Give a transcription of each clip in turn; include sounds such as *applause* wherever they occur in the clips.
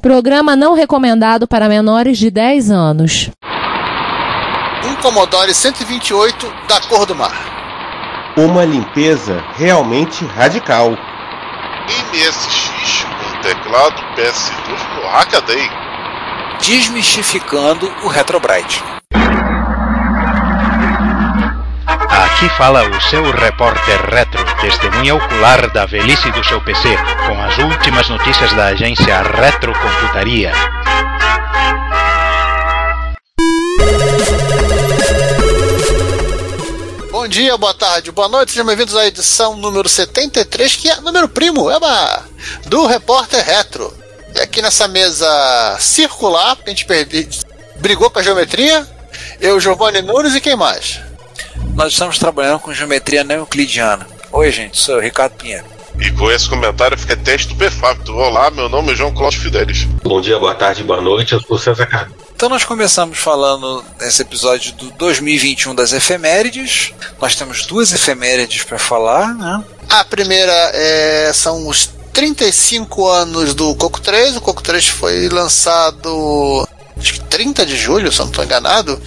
Programa não recomendado para menores de 10 anos. Um Commodore 128 da cor do mar. Uma limpeza realmente radical. MSX com teclado PS2 no Hackaday. Desmistificando o Retrobrite. Aqui fala o seu repórter retro, testemunha ocular da velhice do seu PC, com as últimas notícias da agência Retrocomputaria. Bom dia, boa tarde, boa noite, sejam bem-vindos à edição número 73, que é número primo, eba, do Repórter Retro. E aqui nessa mesa circular, porque a gente perdi, brigou com a geometria, eu, Giovanni Nunes e quem mais? Nós estamos trabalhando com geometria não euclidiana. Oi, gente, sou o Ricardo Pinheiro. E com esse comentário eu fiquei até estupefacto. Olá, meu nome é João Cláudio Fidelis. Bom dia, boa tarde, boa noite, eu sou César Cardoso. Então nós começamos falando nesse episódio do 2021 das efemérides. Nós temos duas efemérides para falar, né? A primeira é, são os 35 anos do Coco 3. O Coco 3 foi lançado acho que 30 de julho, se eu não estou enganado,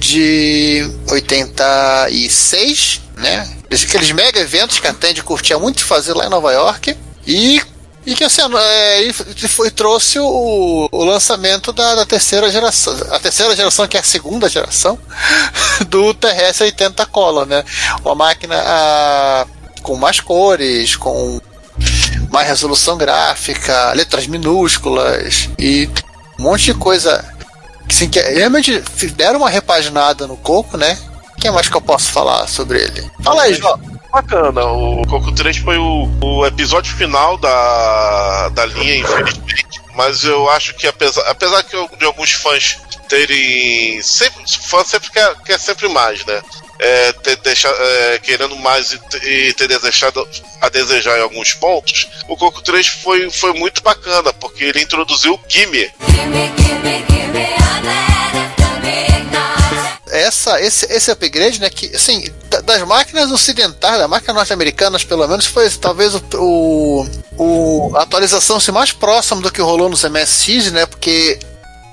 de 86, né? Aqueles mega eventos que a Tandy curtia muito fazer lá em Nova York. E e que assim, é, e foi, trouxe o, o lançamento da, da, terceira geração. A terceira geração, que é a segunda geração, *laughs* do TRS-80 Color, né? Uma máquina a, com mais cores, com mais resolução gráfica, letras minúsculas e um monte de coisa. Assim, que realmente deram uma repaginada no Coco, né? O que mais que eu posso falar sobre ele? Fala aí, João bacana. O Coco 3 foi o, o episódio final da, da linha, infelizmente. Mas eu acho que apesar, apesar que eu, de alguns fãs terem. Sempre, fã sempre quer, quer sempre mais, né? É, ter, deixar, é, querendo mais e, e, ter desejado a desejar em alguns pontos, o Coco 3 foi, foi muito bacana, porque ele introduziu o Gimme. gimme, gimme, gimme essa, esse, esse upgrade, né, que, assim, das máquinas ocidentais, das máquinas norte-americanas, pelo menos, foi talvez o, o, o, a atualização assim, mais próxima do que rolou nos MSX, né, porque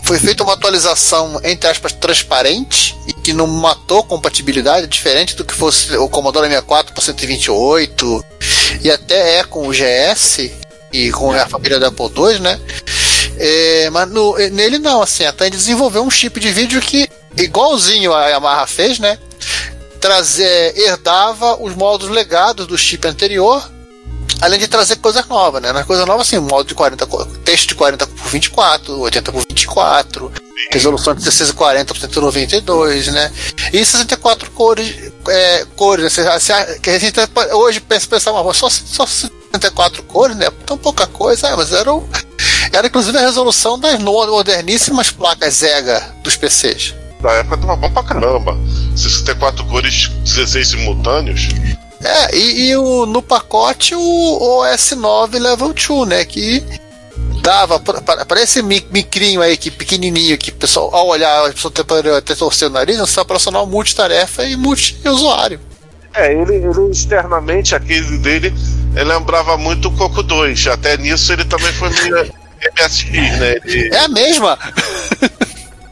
foi feita uma atualização, entre aspas, transparente e que não matou compatibilidade, diferente do que fosse o Commodore 64 por 128 e até é com o GS e com a família da Apple II, né? É, mas no, nele não, assim, a Tandy desenvolveu um chip de vídeo que igualzinho a Yamaha fez, né? Trazer, herdava os modos legados do chip anterior, além de trazer coisas novas, né? Na coisa nova, assim, modo de 40, texto de 40 por 24, 80 por 24, resolução de 1640 por 192, né? E 64 cores, é, cores, né? que a gente hoje pensa, pensar, mas só, só 64 cores, né? Tão pouca coisa, mas era, era inclusive a resolução das moderníssimas placas Zega dos PCs da época tava bom pra caramba. 64 cores, 16 simultâneos. É, e, e o, no pacote o, o S9 Level 2, né? Que dava para esse micrinho aí, que pequenininho, que o pessoal, ao olhar, a pessoa até, até torcer o nariz, você operacional multitarefa e multi-usuário. É, ele, ele externamente, aquele dele, ele lembrava muito o Coco 2. Até nisso ele também foi meio *laughs* MSX, né? Ele... É a mesma!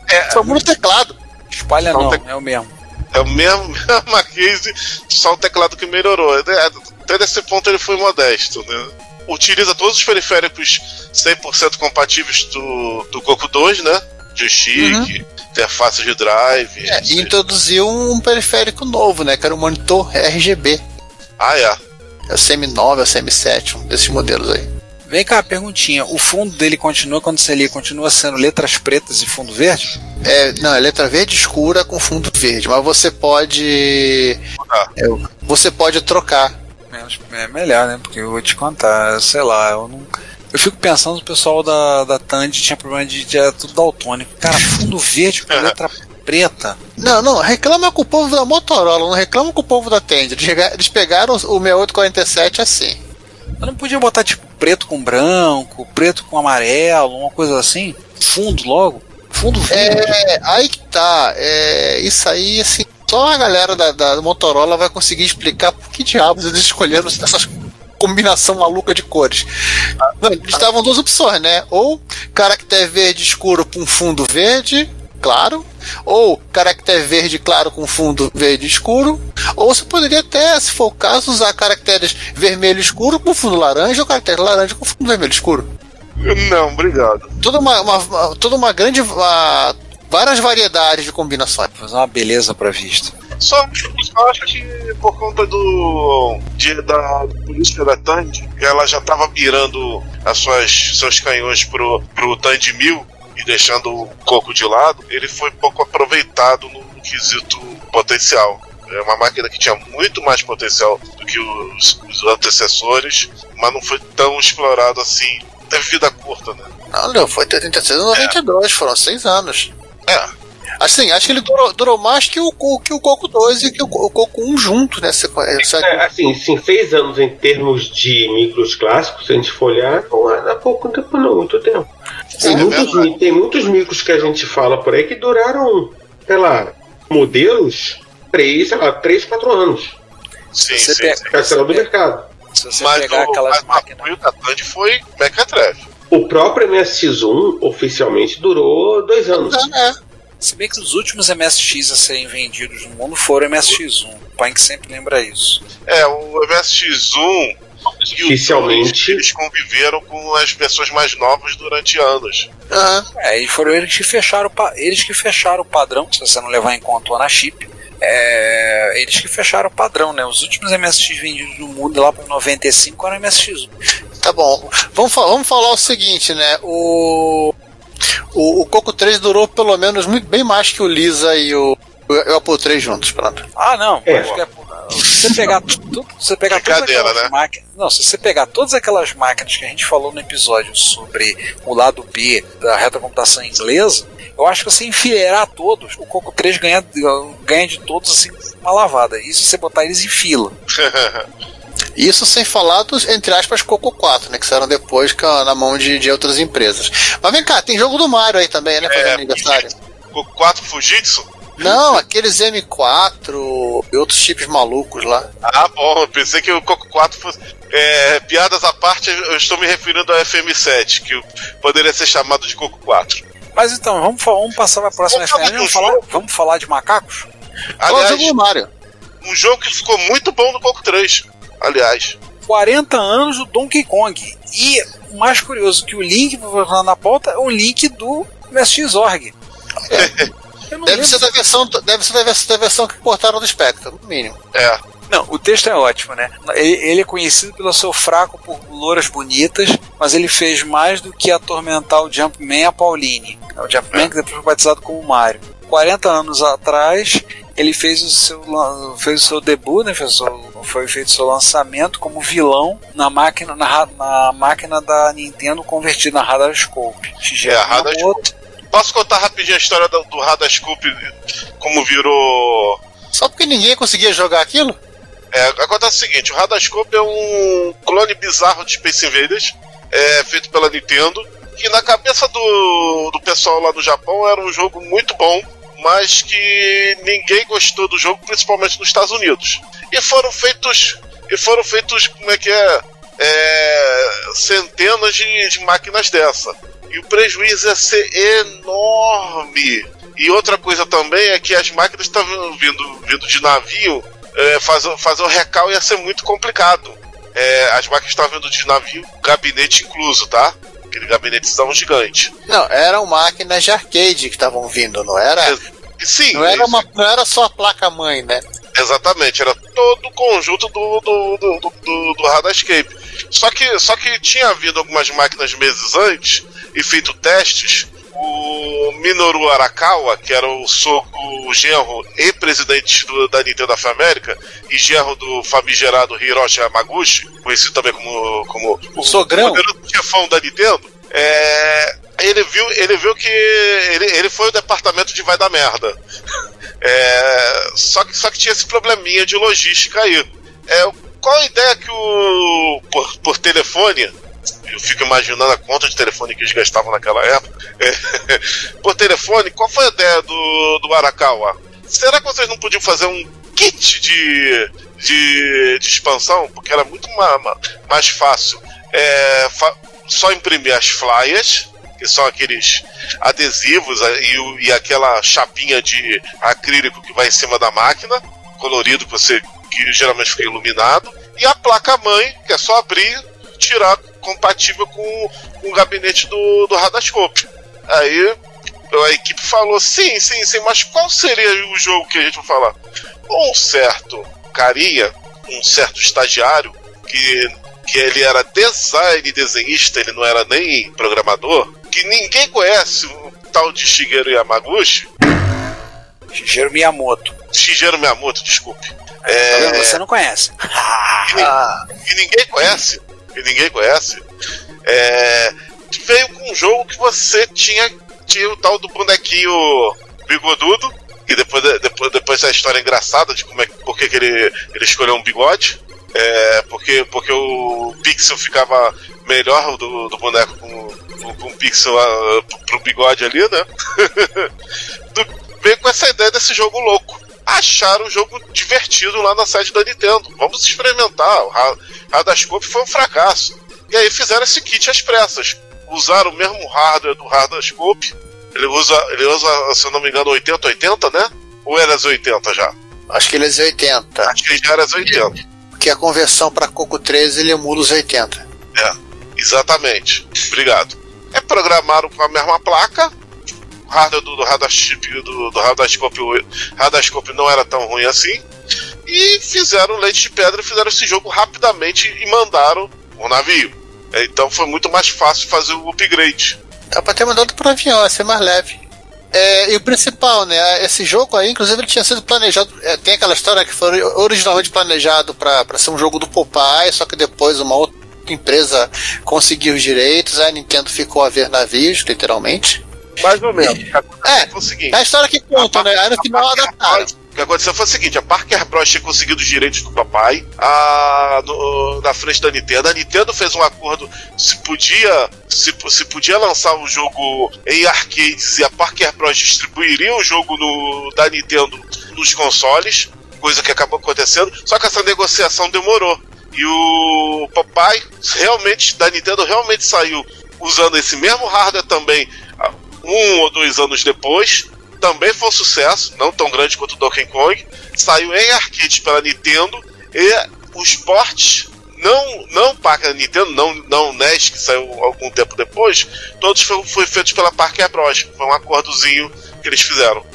É, só muda o teclado. Espalha só não, te... é o mesmo. É o mesmo, *laughs* mesma case, só o teclado que melhorou. É, até nesse ponto ele foi modesto, né? Utiliza todos os periféricos 100% compatíveis do, do Coco 2, né? Joystick, uhum. interface de drive. É, e introduziu um periférico novo, né? Que era o monitor RGB. Ah, é. É o CM9, é o CM7, um desses modelos aí. Vem cá, perguntinha. O fundo dele continua, quando você lê, continua sendo letras pretas e fundo verde? É, não, é letra verde escura com fundo verde, mas você pode. Ah. É, você pode trocar. É, é melhor, né? Porque eu vou te contar, sei lá, eu não. Eu fico pensando, o pessoal da, da Tandy tinha problema de, de, tudo daltônico. Cara, fundo verde com *laughs* letra preta. Não, não, reclama com o povo da Motorola, não reclama com o povo da Tandy. Eles pegaram o 6847 assim. Eu não podia botar tipo preto com branco, preto com amarelo, uma coisa assim? Fundo logo? Fundo verde. É, aí que tá. É, isso aí, assim, só a galera da, da Motorola vai conseguir explicar por que diabos eles escolheram essas combinação maluca de cores. Eles estavam duas opções, né? Ou caractere verde escuro com fundo verde, claro, ou caractere verde claro com fundo verde escuro, ou você poderia até, se for o caso, usar caracteres vermelho escuro com fundo laranja ou caractere laranja com fundo vermelho escuro. Não, obrigado. Toda uma, uma- toda uma grande. uma- várias variedades de combinações. Fazer uma beleza pra vista. Só, só acho que por conta do de- da política da Tandy, ela já estava mirando as suas, seus canhões pro, pro Tandy 1000 e deixando o coco de lado, ele foi pouco aproveitado no, no quesito potencial. É uma máquina que tinha muito mais potencial do que os, os antecessores, mas não foi tão explorado assim. Teve vida curta, né? Não, não, foi de 86 a 92, foram seis anos. É, Assim, acho que ele durou, durou mais que o, o- que o Coco 2 e que o, o Coco 1 junto, né? Conhece- É, assim, sim, seis anos em termos de micros clássicos, se a gente for olhar, não é há pouco tempo não, muito tempo. Tem, É muitos, tem muitos micros que a gente fala por aí que duraram, sei lá, modelos, três, sei lá, três, quatro anos. sim, Você sim, pega- sim. Saindo do mercado. Se você Mas, pegar o, aquelas mas o máquinas. apoio da Tandy foi Mequetrefe. O próprio MSX1 oficialmente durou dois anos. É, Se bem que os últimos MSX a serem vendidos no mundo foram MSX1. O Punk sempre lembra isso. É, o MSX1 e o Oficialmente. 2, eles conviveram com as pessoas mais novas durante anos. aham. É, e foram eles que fecharam eles que fecharam o padrão, se você não levar em conta o Anachip. É, eles que fecharam o padrão, né? Os últimos MSX vendidos no mundo lá para 95 eram MSX1. Tá bom. Vamos, fa- vamos falar o seguinte, né? O, o, o Coco 3 durou pelo menos muito, bem mais que o Lisa e o, o Apple 3 juntos, pronto. Ah, não. É. acho que é- se você pegar, tudo, você pegar todas Brincadeira, aquelas né? máquinas. Não, se você pegar todas aquelas máquinas que a gente falou no episódio sobre o lado B da retrocomputação inglesa, eu acho que você enfileirar todos, o Coco 3 ganha, ganha de todos assim uma lavada. Isso se você botar eles em fila. *laughs* Isso sem falar dos, entre aspas, Coco 4, né? Que saíram depois na mão de, de outras empresas. Mas vem cá, tem jogo do Mario aí também, né? Fazendo É, aniversário. O 4 Fujitsu? Não, aqueles M4 e outros chips malucos lá. Ah, bom, eu pensei que o Coco 4 fosse. É, piadas à parte, eu estou me referindo ao FM7, que poderia ser chamado de Coco 4. Mas então, vamos, vamos passar para a próxima Vamos falar referência. Vamos falar, vamos falar de macacos? Qual é o Aliás, jogo do Mario? um jogo que ficou muito bom no Coco 3. Aliás, 40 anos do Donkey Kong. E o mais curioso que o link que eu vou falar na pauta é o link do MSX.org. *laughs* Eu não Deve ser da versão, deve ser da versão, da versão que portaram do Spectrum, no mínimo. é. Não, o texto é ótimo, né? Ele, é conhecido pelo seu fraco por louras bonitas, mas ele fez mais do que atormentar o Jumpman a Pauline. É O Jumpman que depois foi batizado como Mario. 40 anos atrás, ele fez o seu, fez o seu debut, né? Fez o foi feito seu lançamento como vilão na máquina, na, na máquina da Nintendo convertida na Radarscope. É, a Radarscope. Posso contar rapidinho a história do, do Radascope, como virou. Só porque ninguém conseguia jogar aquilo? É, acontece o seguinte: o Radascope é um clone bizarro de Space Invaders, é, feito pela Nintendo, que na cabeça do, do pessoal lá do Japão era um jogo muito bom, mas que ninguém gostou do jogo, principalmente nos Estados Unidos. E foram feitos. E foram feitos, como é que é? É, centenas de, de máquinas dessa. E o prejuízo ia ser enorme. E outra coisa também é que as máquinas estavam vindo, vindo de navio, é, fazer, fazer o recal ia ser muito complicado. É, as máquinas estavam vindo de navio, gabinete incluso, tá? Aquele gabinetezão gigante. Não, eram máquinas de arcade que estavam vindo, não era? E Sim, Não era, uma, não era só a placa-mãe, né? Exatamente, era todo o conjunto do, do, do, do, do, Radascape. Só que, só que tinha havido algumas máquinas meses antes e feito testes. O Minoru Arakawa, que era o, so, o genro e presidente do- da Nintendo of America, e genro do famigerado Hiroshi Yamaguchi, conhecido também como, como o Sogrão? poderoso chefão da Nintendo, é, ele, viu, ele viu que ele, ele foi o departamento de vai dar merda. *laughs* É, só, que, só que tinha esse probleminha de logística aí. É, qual a ideia que o. Por, por telefone. Eu fico imaginando a conta de telefone que eles gastavam naquela época. É, *laughs* por telefone, qual foi a ideia do, do Arakawa? Será que vocês não podiam fazer um kit de, de, de expansão, porque era muito ma- ma- mais fácil é, fa- só imprimir as flyers, que são aqueles adesivos e, e aquela chapinha de acrílico que vai em cima da máquina, colorido, que, você, que geralmente fica iluminado, e a placa-mãe, que é só abrir tirar compatível com, com o gabinete do, do Radascope. Aí a equipe falou: sim, sim, sim, mas qual seria o jogo que a gente vai falar? Um certo carinha, um certo estagiário, que, que ele era design desenhista, ele não era nem programador, que ninguém conhece, o tal de Shigeru Yamaguchi, Shigeru Miyamoto. Shigeru Miyamoto, desculpe. Tá vendo? É, Você não conhece. que ninguém conhece, que ninguém conhece, é, veio com um jogo que você tinha, tinha o tal do bonequinho bigodudo, e depois, depois, depois da história engraçada de como é, por que que ele, ele escolheu um bigode, é, porque, porque o pixel ficava melhor do, do boneco com, com, o pixel ah, pro, bigode ali, né? *laughs* Do- veio com essa ideia desse jogo louco. Acharam o jogo divertido lá na sede da Nintendo. Vamos experimentar. O Ra- Radascope foi um fracasso. E aí fizeram esse kit às pressas. Usaram o mesmo hardware do Radascope. Ele usa, ele usa, se eu não me engano, 8080, né? Ou era as 80 já? Acho que ele é os 80. Acho que já era as 80. Porque a conversão para Coco 13 ele emula os 80. É, exatamente. Obrigado. É programaram com a mesma placa. O hardware do, do Radascope do, do Radascope, o Radascope não era tão ruim assim. E fizeram leite de pedra e fizeram esse jogo rapidamente e mandaram o navio. É, Então foi muito mais fácil fazer o upgrade. Dá pra ter mandado pro avião, ia ser mais leve. É, e o principal, né? Esse jogo aí, inclusive, ele tinha sido planejado. é, tem aquela história que foi originalmente planejado pra ser um jogo do Popeye, só que depois uma outra empresa conseguiu os direitos, a Nintendo ficou a ver navios, literalmente. Mais ou menos. É, Foi o seguinte. é a história que conta, né? Aí no final adaptaram. O que aconteceu foi o seguinte: a Parker Bros tinha conseguido os direitos do papai a, no- na frente da Nintendo. A Nintendo fez um acordo se podia se, se podia lançar o jogo em arcades e a Parker Bros distribuiria o jogo no, da Nintendo nos consoles, coisa que acabou acontecendo. Só que essa negociação demorou. E o papai realmente da Nintendo realmente saiu usando esse mesmo hardware também ah, um ou dois anos depois também foi um sucesso, não tão grande quanto o Donkey Kong. Saiu em arcade pela Nintendo e os ports não não para Nintendo, não não NES que saiu algum tempo depois, todos foram foi feitos pela Parker Bros. Foi um acordozinho que eles fizeram.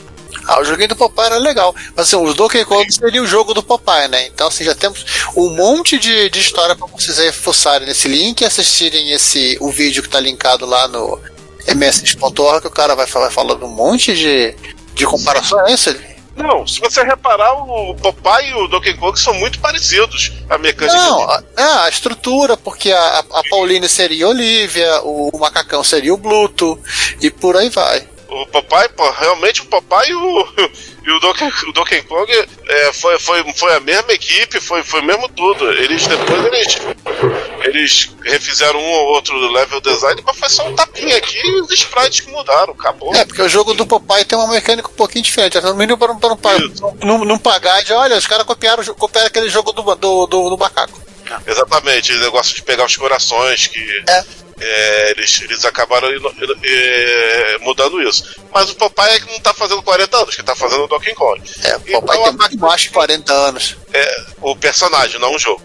Ah, o joguinho do Popeye era legal. Mas assim, os Donkey Kong seria o jogo do Popeye, né? Então, assim, já temos um monte de, de história pra vocês aí fuçarem nesse link e assistirem esse, o vídeo que tá linkado lá no ms.org, que o cara vai, vai falando um monte de, de comparações. É isso? Não, se você reparar, o Popeye e o Donkey Kong são muito parecidos. A mecânica Não, a, é, a estrutura, porque a, a Pauline seria Olivia, o, macacão seria o Bluto, e por aí vai. O papai, pô, realmente o papai e o, *laughs* e o, Donkey, o Donkey Kong é, foi, foi, foi a mesma equipe, foi, foi mesmo tudo. Eles depois eles, eles refizeram um ou outro level design, mas foi só um tapinha aqui e os sprites que mudaram, acabou. É, porque o jogo do Popeye tem uma mecânica um pouquinho diferente. No mínimo para não, pra não, pagar de, olha, os caras copiaram, copiaram aquele jogo do, do, do, do macaco. Exatamente, o negócio de pegar os corações que. É. é, eles, eles acabaram ino- é, mudando isso. Mas o papai é que não tá fazendo 40 anos, que tá fazendo o Donkey Kong. É, o Então, Popeye a tem muito mais de 40 anos. É, o personagem, não o jogo.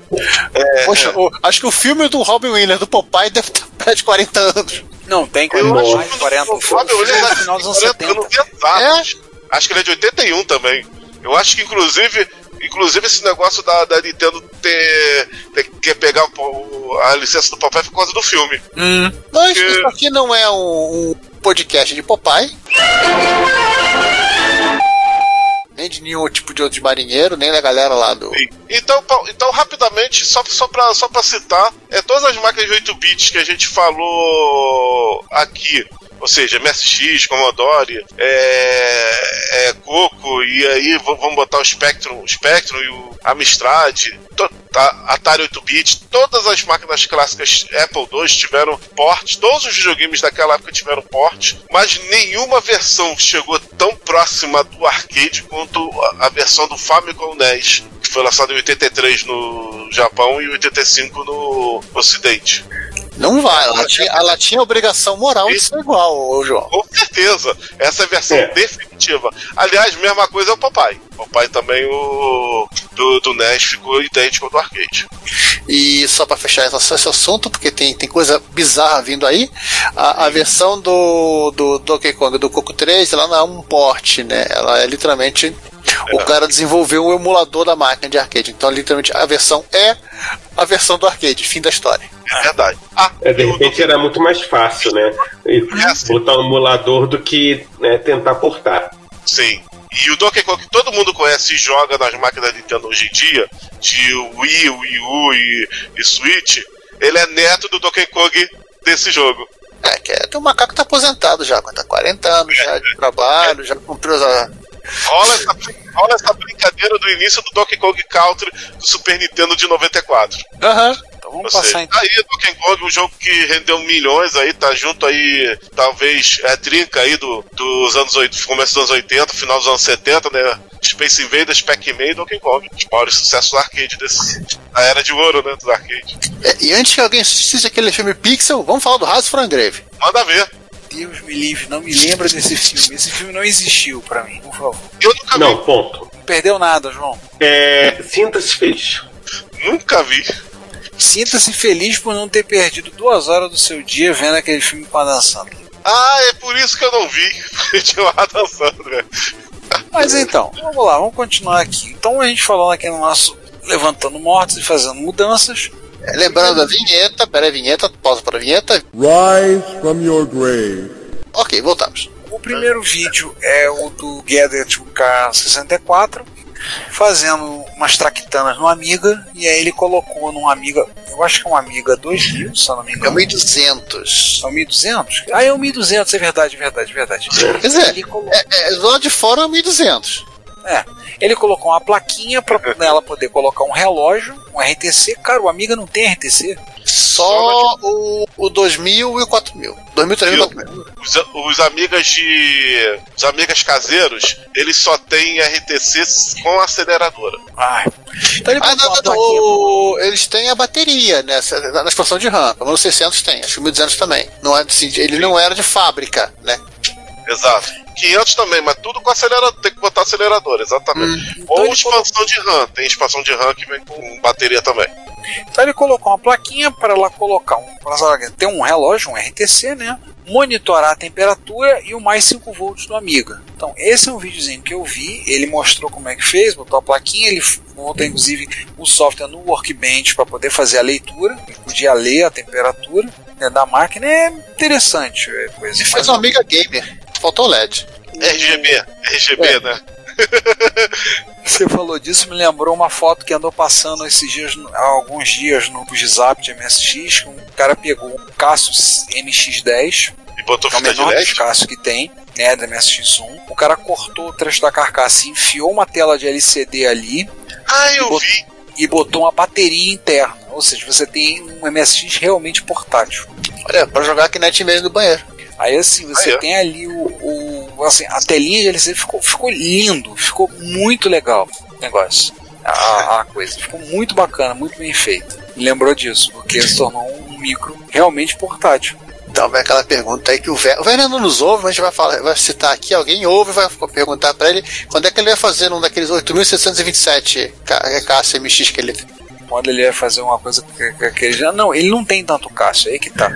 É, Poxa, o- acho que o filme do Robin Williams, do Popeye, deve ter perto de 40 anos. Não, tem Eu 40, acho mais de que 40. o Fábio, ele é final dos anos 40 70. anos exatos. Acho que ele é de 81 também. Eu acho que, inclusive, inclusive esse negócio da, da Nintendo ter, ter quer pegar o, a licença do papai por causa do filme. Mas Que- isso aqui não é um, um podcast de Popeye. Nem de nenhum tipo de outro marinheiro, nem da galera lá do. Então, então rapidamente, só, só para só pra citar, é, todas as máquinas de 8 bits que a gente falou aqui, ou seja, MSX, Commodore, é, é, Coco, e aí vamos botar o Spectrum, Spectrum e o Amstrad, to- Atari 8-bit, todas as máquinas clássicas Apple II tiveram porte, todos os videogames daquela época tiveram porte, mas nenhuma versão chegou tão próxima do arcade quanto a, versão do Famicom NES. que foi lançado em 83 no Japão e 85 no Ocidente. Não vai, ela tinha, ela tinha a obrigação moral de ser igual, ô João. Com certeza. Essa é a versão É. definitiva. Aliás, mesma coisa é o papai. O papai também, o do, do NES, ficou idêntico ao do arcade. E só pra fechar essa- esse assunto, porque tem, tem coisa bizarra vindo aí, a, a versão do, do Donkey Kong do Coco 3, ela não é um port, né? Ela é literalmente. O cara desenvolveu um emulador da máquina de arcade. Então, literalmente, a versão é a versão do arcade. Fim da história. É verdade. Ah, É, de e o repente era muito mais fácil, né? E botar um emulador do que né, tentar portar. Sim. E o Donkey Kong que todo mundo conhece e joga nas máquinas da Nintendo hoje em dia, de Wii, Wii U e, e Switch, ele é neto do Donkey Kong desse jogo. É, que é, tem um macaco que tá aposentado já, tá 40 anos já de trabalho, já cumpriu a. Rola essa, rola essa brincadeira do início do Donkey Kong Country do Super Nintendo de 94. Aham. Então vamos Ou passar seja, então. Aí, Donkey Kong, um jogo que rendeu milhões aí, tá junto aí, talvez, é trinca aí do, dos anos 80, começo dos anos 80, final dos anos 70, né? Space Invaders, Pac-Man e Donkey Kong. Os maiores sucessos do arcade desse, da era de ouro, né? Do arcade. É, e antes que alguém assistisse aquele filme Pixel, vamos falar do Raz Frangrave. Manda ver. Deus me livre, não me lembra desse filme. Esse filme não existiu pra mim, por favor. Eu nunca Não, ponto. Não perdeu nada, João. É, Sinta-se feliz. vi. Nunca vi. Sinta-se feliz por não ter perdido duas horas do seu dia vendo aquele filme com a Dan Sandler. Ah, é por isso que eu não vi. Tinha lá dançando, né? Mas então, vamos lá, vamos continuar aqui. Então a gente falando aqui no nosso Levantando Mortos e fazendo mudanças. É, lembrando a vinheta, pera aí, vinheta, pausa para a vinheta. Rise from your grave. Ok, voltamos. O primeiro vídeo é o do Gather to K64, fazendo umas traquitanas no Amiga, e aí ele colocou num Amiga, eu acho que é um Amiga 2000, se eu não me É engano. 1200. É o 1200? Ah, é o 1200, é verdade, verdade, verdade. Quer dizer, Ele colocou, é, é, lado de fora é 1200. É, ele colocou uma plaquinha pra nela poder colocar um relógio, um RTC. Cara, o Amiga não tem RTC. Só o, o 2000 e o 4000. 2000, 3000 e 4000. Os, os amigas de. Os amigas caseiros, eles só têm RTC com aceleradora. Ai. Então ele Ah, não, uma não, o- eles têm a bateria nessa, na expansão de RAM. Pelo menos 600 tem, acho que o 1200 também. Não é, assim, ele não era de fábrica, né? Exato. 500 também, mas tudo com acelerador. Tem que botar acelerador, exatamente. Então Ou ele expansão de RAM. Tem expansão de RAM que vem com bateria também. Então ele colocou uma plaquinha para ela colocar um, pra ela ter um relógio, um RTC, né? Monitorar a temperatura e o mais 5 volts do Amiga. Então, esse é um videozinho que eu vi. Ele mostrou como é que fez, botou a plaquinha. Ele botou inclusive o software no Workbench para poder fazer a leitura. Ele podia ler a temperatura né, da máquina. É interessante. É coisa. E faz uma amiga gamer. Faltou LED. RGB. RGB, É. né? *laughs* Você falou disso, me lembrou uma foto que andou passando esses dias, há alguns dias no Zap de MSX. que Um cara pegou um Cassius MX10, E botou que é o de menor dos LED. Cassius que tem, né, da MSX1. O cara cortou o trecho da carcaça e enfiou uma tela de LCD ali Ah, eu botou- vi. e botou uma bateria interna. Ou seja, você tem um MSX realmente portátil. Olha, pra jogar Kinect mesmo do banheiro. Aí assim, você Aí, tem ali o, o- assim, a telinha de LCD ficou, ficou lindo, ficou muito legal o negócio. A, a coisa ficou muito bacana, muito bem feita. Me lembrou disso, porque se tornou um micro realmente portátil. Então vem aquela pergunta aí que o Werner, o Werner não nos ouve, mas a gente vai, falar, vai citar aqui, alguém ouve e vai perguntar pra ele quando é que ele vai fazer um daqueles 8.727 ca- caça MX que ele tem. Quando ele vai fazer uma coisa que, que, que ele já. Não, ele não tem tanto Cássio, aí que tá.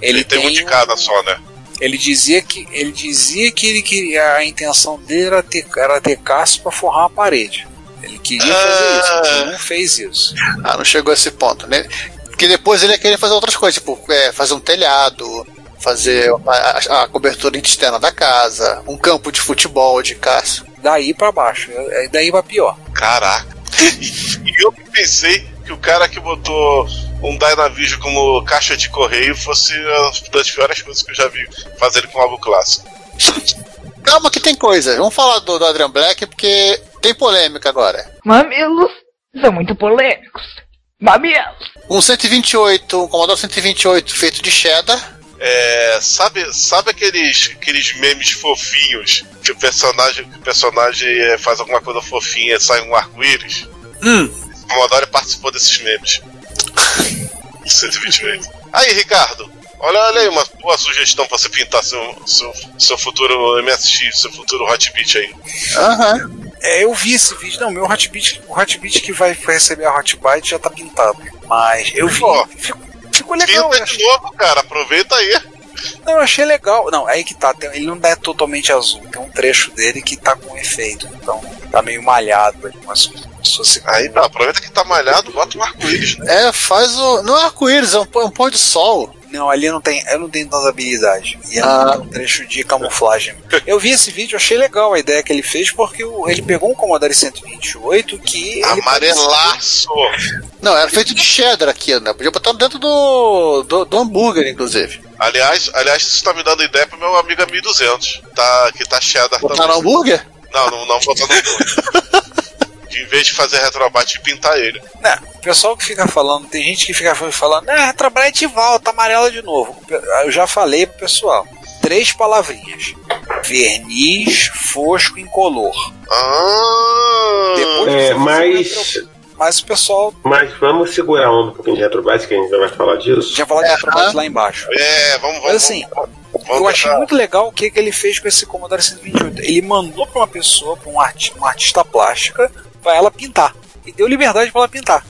Ele, tem, um de cada só, né? Ele dizia que ele dizia que ele queria a intenção dele era ter, era ter Cássio para forrar uma parede. Ele queria fazer isso, mas ele não fez isso. Ah, não chegou a esse ponto, né? Porque depois ele ia querer fazer outras coisas, tipo, é, fazer um telhado, fazer a, a- a cobertura externa da casa, um campo de futebol de Cássio. Daí para baixo, é daí para pior. Caraca. *laughs* E, eu pensei que o cara que botou um Dynavision como caixa de correio fosse uma das piores coisas que eu já vi fazer com algo clássico. *laughs* Calma que tem coisa. Vamos falar do, do Adrian Black porque tem polêmica agora. Mamilos são muito polêmicos. Mamilos. Um 128, um Commodore 128 feito de cheddar. É, sabe, sabe aqueles, aqueles memes fofinhos que o personagem, que o personagem é, faz alguma coisa fofinha e sai um arco-íris? Hum, Commodore participou desses memes. *laughs* 120 vezes. Aí, Ricardo, olha, olha aí uma boa sugestão pra você pintar seu, seu, seu futuro MSX, seu futuro Hotbit aí. Aham. é, eu vi esse vídeo. Não, meu Hotbit, o Hotbit que vai receber a Hotbyte já tá pintado. Mas eu vi. Pô. Ficou, ficou legal, Pinta de novo, cara, aproveita aí. Não, eu achei legal. Não, aí que tá. tem- ele não é totalmente azul. Tem um trecho dele que tá com efeito. Então tá meio malhado ali. Mas. Aí tá, aproveita que tá malhado, bota um arco-íris, né? É, faz o. Não é arco-íris, é um, pô- um pôr de sol. Não, ali não tem. Eu não tenho tanta habilidade. E é Ah. um trecho de camuflagem. Eu vi esse vídeo, achei legal a ideia que ele fez, porque o- ele pegou um Commodore 128 que. ele Amarelaço. Não, era feito de cheddar aqui, né? Podia botar dentro do, do, do hambúrguer, inclusive. Aliás, aliás, isso tá me dando ideia pro meu amigo 1200, tá, que tá cheddar Botar também. no hambúrguer? Não, não, não botar no hambúrguer. *laughs* Que em vez de fazer retrobate, pintar ele. Né, o pessoal que fica falando, tem gente que fica falando, ah, Retrobrite volta, amarela de novo. Eu já falei pro pessoal. Três palavrinhas: verniz, fosco, incolor. Ah, Depois É, mas, retro- Mas o pessoal mas vamos segurar a onda um pouquinho de retrobase, que a gente já vai falar disso. já falou de Retrobrite lá embaixo. É, vamos, vamos. Mas assim, vamos, eu achei muito legal o que, que ele fez com esse Commodore 128. Ele mandou pra uma pessoa, pra um arti uma artista plástica, pra ela pintar. E deu liberdade pra ela pintar.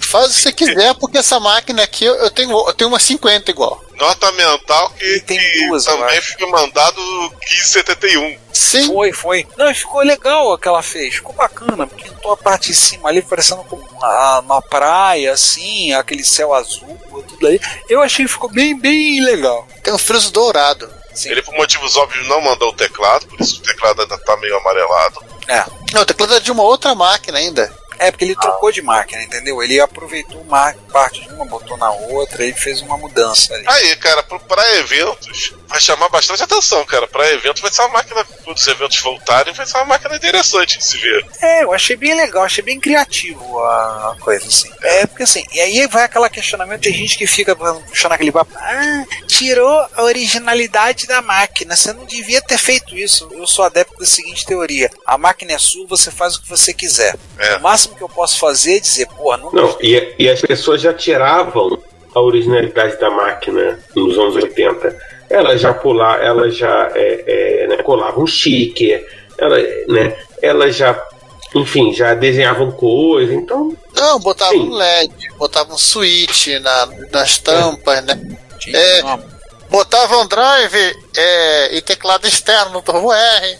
Faz o que você quiser, porque essa máquina aqui eu tenho, eu tenho uma 50 igual. Nota mental que, E tem que duas, eu também foi mandado 1571. Sim. Foi, foi. Não, ficou legal o que ela fez. Ficou bacana. Pintou a parte de cima ali, parecendo como uma, uma praia, assim, aquele céu azul, tudo ali. Eu achei que ficou bem, bem legal. Tem um friso dourado. Sim. Ele, por motivos óbvios, não mandou o teclado, por isso o teclado ainda tá meio amarelado. É. Não, o teclado é de uma outra máquina ainda. É, porque ele trocou de máquina, entendeu? Ele aproveitou uma parte de uma, botou na outra, ele fez uma mudança ali. Aí, cara, pra eventos, vai chamar bastante atenção, cara. Pra eventos vai ser uma máquina, quando os eventos voltarem, vai ser uma máquina interessante de se ver. É, eu achei bem legal, achei bem criativo a coisa, assim. É, porque assim, e aí vai aquele questionamento, tem gente que fica puxando aquele papo, ah, tirou a originalidade da máquina, você não devia ter feito isso. Eu sou adepto da seguinte teoria, a máquina é sua, você faz o que você quiser. É. O máximo que eu posso fazer é dizer, porra, não, Não, e, e as pessoas já tiravam a originalidade da máquina nos anos 80. Elas já pular, elas já é, é, né, colavam sticker, ela, né, elas já, enfim, já desenhavam coisa, então Não, botava Sim. um LED, botava um switch na, nas tampas, né? É. uma- Botava um drive é, e teclado externo no Turbo R.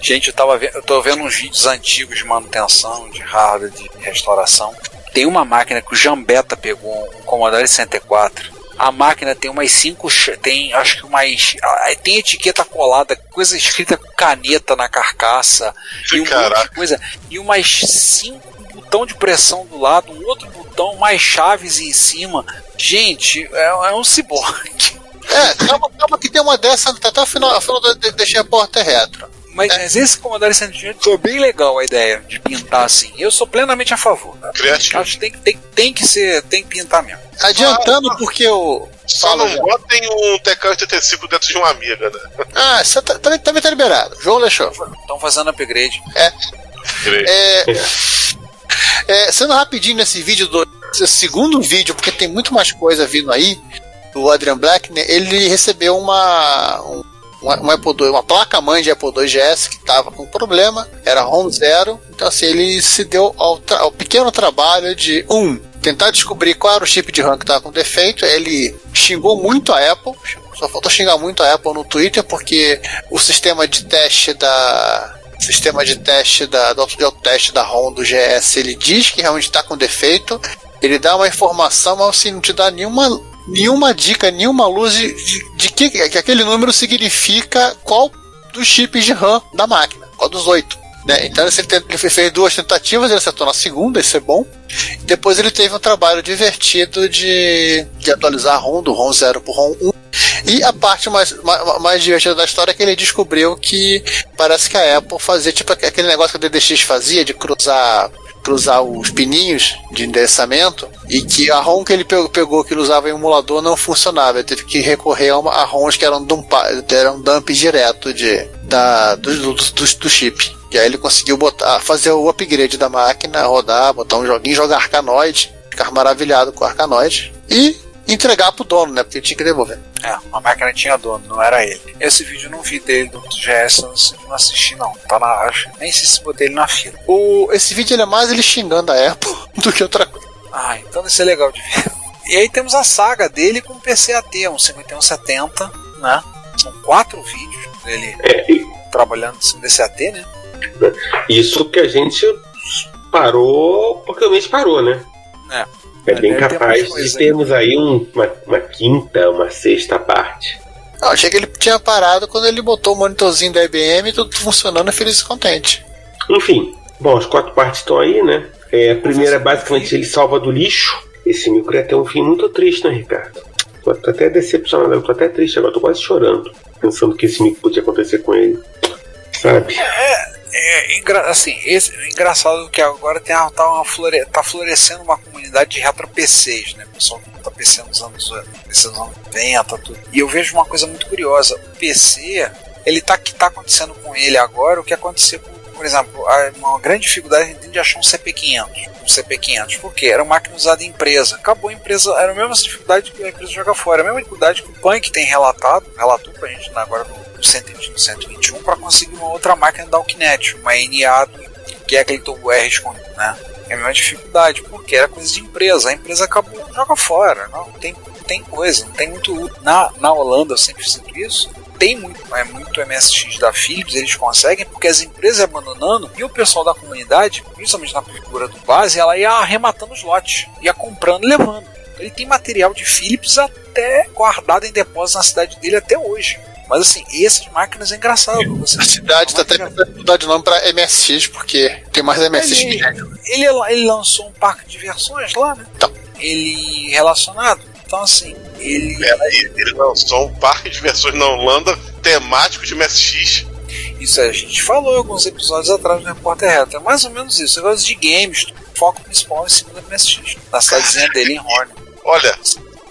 Gente, eu, tava ve- eu tô vendo uns vídeos antigos de manutenção, de hardware, de restauração. Tem uma máquina que o Jambeta pegou, um Commodore 64. A máquina tem umas cinco, tem acho que umas, tem etiqueta colada, coisa escrita com caneta na carcaça e um monte Caraca. de coisa e umas cinco botão de pressão do lado, um outro botão, mais chaves em cima. Gente, é, é um ciborgue. É, calma, calma que tem uma dessa até o final, a final deixei a porta retro. Mas, mas esse Commodore 128 foi bem legal a ideia de pintar assim. Eu sou plenamente a favor. Criativo. Acho que tem, tem, tem que ser, tem que pintar mesmo. Adiantando porque o. Só Fala, não João. botem um TK-85 dentro de uma amiga, né? Ah, você tá, também, também tá liberado. João deixou. Estão fazendo upgrade. É, é, sendo rapidinho nesse vídeo do esse segundo vídeo, porque tem muito mais coisa vindo aí, do Adrian Black, né, ele recebeu uma, um, uma, Apple II, uma placa-mãe de Apple II GS que estava com problema, era ROM zero, então assim, ele se deu ao, ao pequeno trabalho de, um, tentar descobrir qual era o chip de RAM que estava com defeito, ele xingou muito a Apple, só faltou xingar muito a Apple no Twitter, porque o sistema de teste da, sistema de teste da, do teste da ROM do GS, ele diz que realmente está com defeito, ele dá uma informação, mas assim, não te dá nenhuma, nenhuma dica, nenhuma luz de, de, de que, que aquele número significa qual dos chips de RAM da máquina, qual dos oito. Né? Então ele, ele fez duas tentativas, ele acertou na segunda, isso é bom. Depois ele teve um trabalho divertido de, de atualizar a ROM, do ROM 0 para ROM 1. E a parte mais, mais, mais divertida da história é que ele descobriu que parece que a Apple fazia tipo aquele negócio que a DDX fazia de cruzar cruzar os pininhos de endereçamento e que a ROM que ele pegou, que ele usava em emulador não funcionava. Ele teve que recorrer a, uma, a ROMs que eram, dumpa, eram dump direto de, da, do, do, do, do chip. E aí ele conseguiu botar, fazer o upgrade da máquina, rodar, botar um joguinho, jogar Arkanoid, ficar maravilhado com o Arkanoid e entregar pro dono, né? Porque ele tinha que devolver. É, a máquina tinha dono, não era ele. Esse vídeo eu não vi dele do GS, não, não assisti não. Tá na. Acho, nem sei se botei ele na fila. O, esse vídeo ele é mais ele xingando a Apple *laughs* do que outra coisa. Ah, então deve ser legal de ver. E aí temos a saga dele com o PCAT, um 5170, né? São quatro vídeos dele É, e- trabalhando no DCAT, né? isso que a gente parou, porque o mês parou, né? É. É bem Deve ter capaz coisa de termos aí um- uma, uma quinta, uma sexta parte. Não, achei que ele tinha parado quando ele botou o monitorzinho da IBM e tudo funcionando feliz e contente. Enfim, bom, as quatro partes estão aí, né? É, a primeira, basicamente, ele salva do lixo. Esse micro ia ter um fim muito triste, né, Ricardo? Tô, tô até decepcionado, eu tô até triste agora, tô quase chorando, pensando que esse micro podia acontecer com ele. Sabe? É, engra- assim, esse, engraçado que agora tem tá, uma flore, tá florescendo uma comunidade de retro PCs, né? Pessoal que tá PC nos anos, PC nos anos 90, tudo. E eu vejo uma coisa muito curiosa. O PC, ele tá que tá acontecendo com ele agora o que aconteceu com, por exemplo, uma grande dificuldade de achar um CP500. Um CP500, porque era uma máquina usada em empresa. Acabou a empresa, era a mesma dificuldade que a empresa joga fora. A mesma dificuldade que o Punk tem relatado, relatou pra gente agora no, no 120, no 121, para conseguir uma outra máquina da Alkinet, uma NA, que é aquele tubo R escondido, né? É a mesma dificuldade, porque era coisa de empresa. A empresa acabou, joga fora. Não tem, tem coisa, não tem muito. Na, na Holanda eu sempre sinto isso. Tem muito, é muito MSX da Philips, eles conseguem, porque as empresas abandonando e o pessoal da comunidade, principalmente na figura do base, ela ia arrematando os lotes, ia comprando e levando. Ele tem material de Philips até guardado em depósito na cidade dele até hoje. Mas assim, essas máquinas é engraçado. Você A cidade tá até pensando mudar de nome pra MSX, porque tem mais MSX que ele, ele, ele lançou um parque de diversões lá, né? Então. Ele relacionado. Então assim, ele. Peraí, ele lançou um parque de versões na Holanda temático de MSX. Isso a gente falou alguns episódios atrás no Repórter Retro. É mais ou menos isso. Negócio de games, foco principal em cima da MSX. Na cidadezinha dele em Horn. Olha,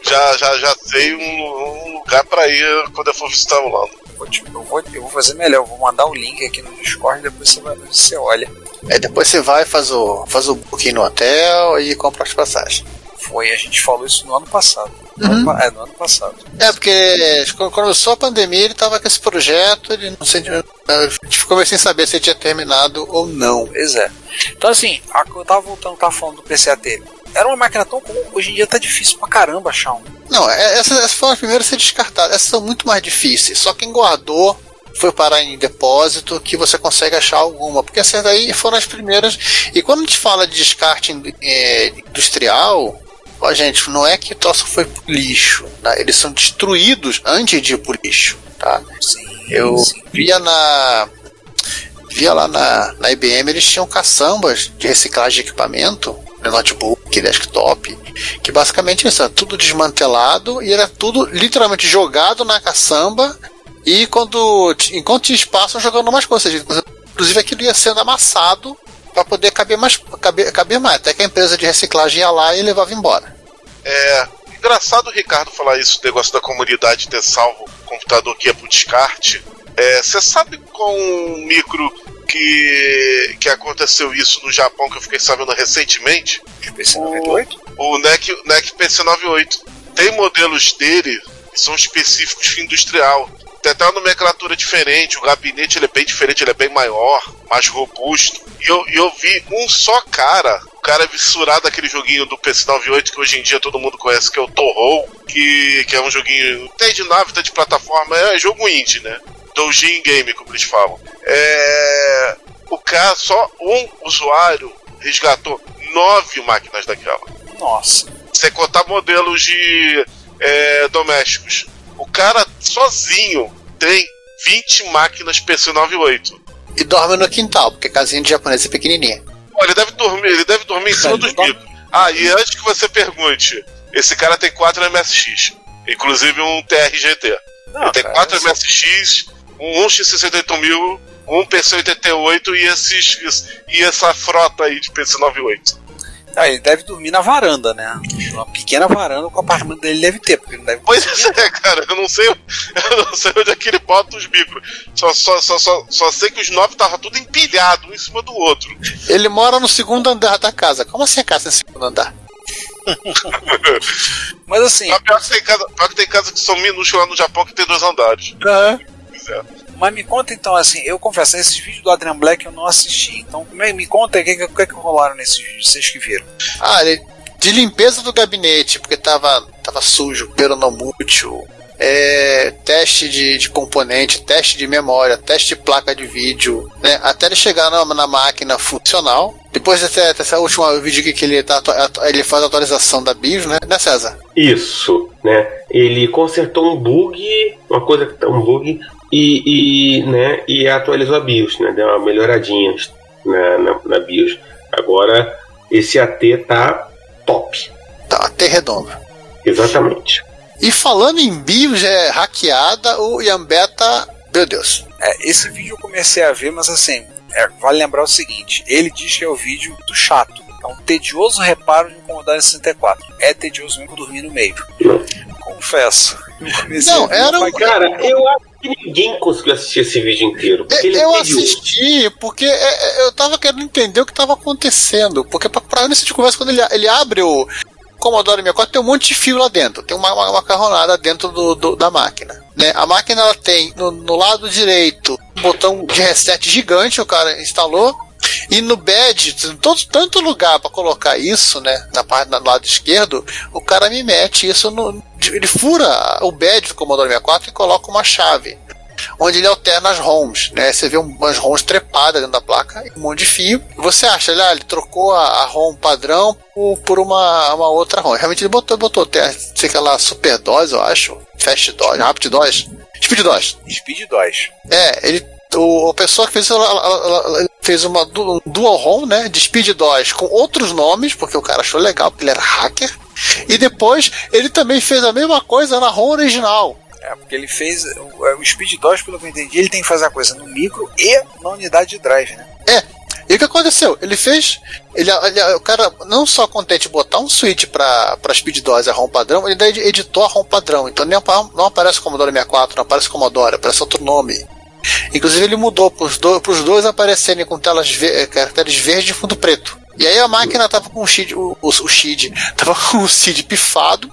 já, já, já sei um, um lugar pra ir quando eu for visitar a Holanda. Vou te- Eu vou, eu vou fazer melhor, eu vou mandar o link aqui no Discord, depois você, vai, você olha. Aí depois você vai, faz o, faz o booking no hotel e compra as passagens. Foi, a gente falou isso no ano passado. No Uhum. ano pa- é, no ano passado. É, porque quando começou a pandemia ele tava com esse projeto, ele não sei, a gente ficou meio sem saber se ele tinha terminado ou não. Pois é. Então assim, a eu tava voltando, tava falando do PCAT. Era uma máquina tão comum, hoje em dia tá difícil pra caramba achar um. Não, é- essas, essas foram as primeiras a ser descartadas. Essas são muito mais difíceis. Só quem guardou foi parar em depósito que você consegue achar alguma. Porque essas daí foram as primeiras. E quando a gente fala de descarte eh, industrial, ó, gente, não é que o troço foi pro lixo. tá? Eles são destruídos antes de ir pro lixo. Tá? Sim, Eu sim. via na. Via lá na, na IBM, eles tinham caçambas de reciclagem de equipamento, notebook, desktop, que basicamente isso, era tudo desmantelado e era tudo literalmente jogado na caçamba e quando enquanto tinha espaço jogando mais coisas. Inclusive aquilo ia sendo amassado para poder caber mais, caber, caber mais, até que a empresa de reciclagem ia lá e levava embora. É engraçado o Ricardo falar isso, o negócio da comunidade ter salvo o computador que ia pro descarte. É, Você sabe com um micro que, que aconteceu isso no Japão que eu fiquei sabendo recentemente? PC 98? O NEC, NEC PC98. Tem modelos dele que são específicos de industrial. Tem até uma nomenclatura diferente, o gabinete ele é bem diferente, ele é bem maior, mais robusto. E eu, e eu vi um só cara, o cara é vissurado daquele joguinho do PC98 que hoje em dia todo mundo conhece, que é o Torro, que, que é um joguinho, tem de nave, tem de plataforma, é jogo indie, né? Doujin Game, como eles falam. É, o cara, só um usuário resgatou nove máquinas daquela Nossa. sem contar modelos de é, domésticos. O cara sozinho tem 20 máquinas PC98. E dorme no quintal, porque a casinha de japonês é pequenininha. Olha, ele deve dormir, ele deve dormir em cima dos micros. Ah, e antes que você pergunte, esse cara tem 4 MSX, inclusive um TRGT. Não, ele tem cara, 4 eu só- MSX, um X68000, um PC88 e, esses, e essa frota aí de PC98. Ah, ele deve dormir na varanda, né? Uma pequena varanda que o apartamento dele deve ter, porque ele deve Pois é, cara, eu não sei, eu não sei onde é que ele bota os micros. Só, só, só, só, só sei que os nove tava tudo empilhado um em cima do outro. Ele mora no segundo andar da casa. Como assim a casa no segundo andar? Mas assim, Ah, pior, que tem casa, pior que tem casa que são minúsculas lá no Japão que tem dois andares. Pois mas me conta então, assim, eu confesso, esses vídeos do Adrian Black eu não assisti. Então, me, me conta o que, que, que, que rolaram nesses vídeos, vocês que viram. Ah, de limpeza do gabinete, porque tava, tava sujo, peronomútil, é, teste de, de componente, teste de memória, teste de placa de vídeo, né? Até ele chegar na, na máquina funcional. Depois dessa, dessa última vídeo aqui que ele, tá, ele faz a atualização da BIOS, né? Né, César? Isso, né? Ele consertou um bug, uma coisa que tá um bug, e, e, né, e atualizou a BIOS, né? Deu uma melhoradinha na, na, na BIOS. Agora esse AT tá top. Tá até redondo. Exatamente. E falando em BIOS é hackeada, o Yambeta. Meu Deus. É, esse vídeo eu comecei a ver, mas assim, é, vale lembrar o seguinte: ele diz que é o vídeo do chato. É um tedioso reparo de um Commodore 64. É tedioso mesmo que eu dormi no meio. Confesso. Não, era um- Cara, eu acho ninguém conseguiu assistir esse vídeo inteiro. Porque ele Eu é assisti porque é, é, eu tava querendo entender o que tava acontecendo. Porque pra, pra início de conversa, quando ele, ele abre o Commodore 64, tem um monte de fio lá dentro. Tem uma, uma macarronada dentro do, do- da máquina. Né? A máquina ela tem no, no lado direito um botão de reset gigante, o cara instalou. E no bed, tem todo, tanto lugar para colocar isso, né? Na parte do lado esquerdo, o cara me mete isso no. Ele fura o bed do Commodore 64 e coloca uma chave onde ele alterna as ROMs, né? Você vê um- umas ROMs trepadas dentro da placa, um monte de fio. Você acha, olha, ele trocou a, ROM padrão por, por uma, uma outra ROM. Realmente ele botou, botou até, sei lá, Super DOS, eu acho, Fast DOS, Rapid DOS, Speed DOS. Speed 2. É, ele, o, a pessoa que fez ela, ela- ela- fez uma du- um dual ROM, né, de Speed DOS com outros nomes, porque o cara achou legal, porque ele era hacker. E depois ele também fez a mesma coisa na ROM original. É, porque ele fez. O, é, o Speed 2, pelo que eu entendi, ele tem que fazer a coisa no micro e na unidade de drive, né? E o que aconteceu? Ele fez. Ele, ele- o cara, não só contente botar um switch para Speed DOS e a ROM padrão, ele ainda editou a ROM padrão. Então nem não aparece Commodore 64, não aparece Commodore, aparece outro nome. Inclusive ele mudou para os dois, dois aparecerem com telas ve- eh, caracteres verdes e fundo preto. E aí a máquina tava com o SHID, o, o, SHID *laughs* tava com o SID pifado,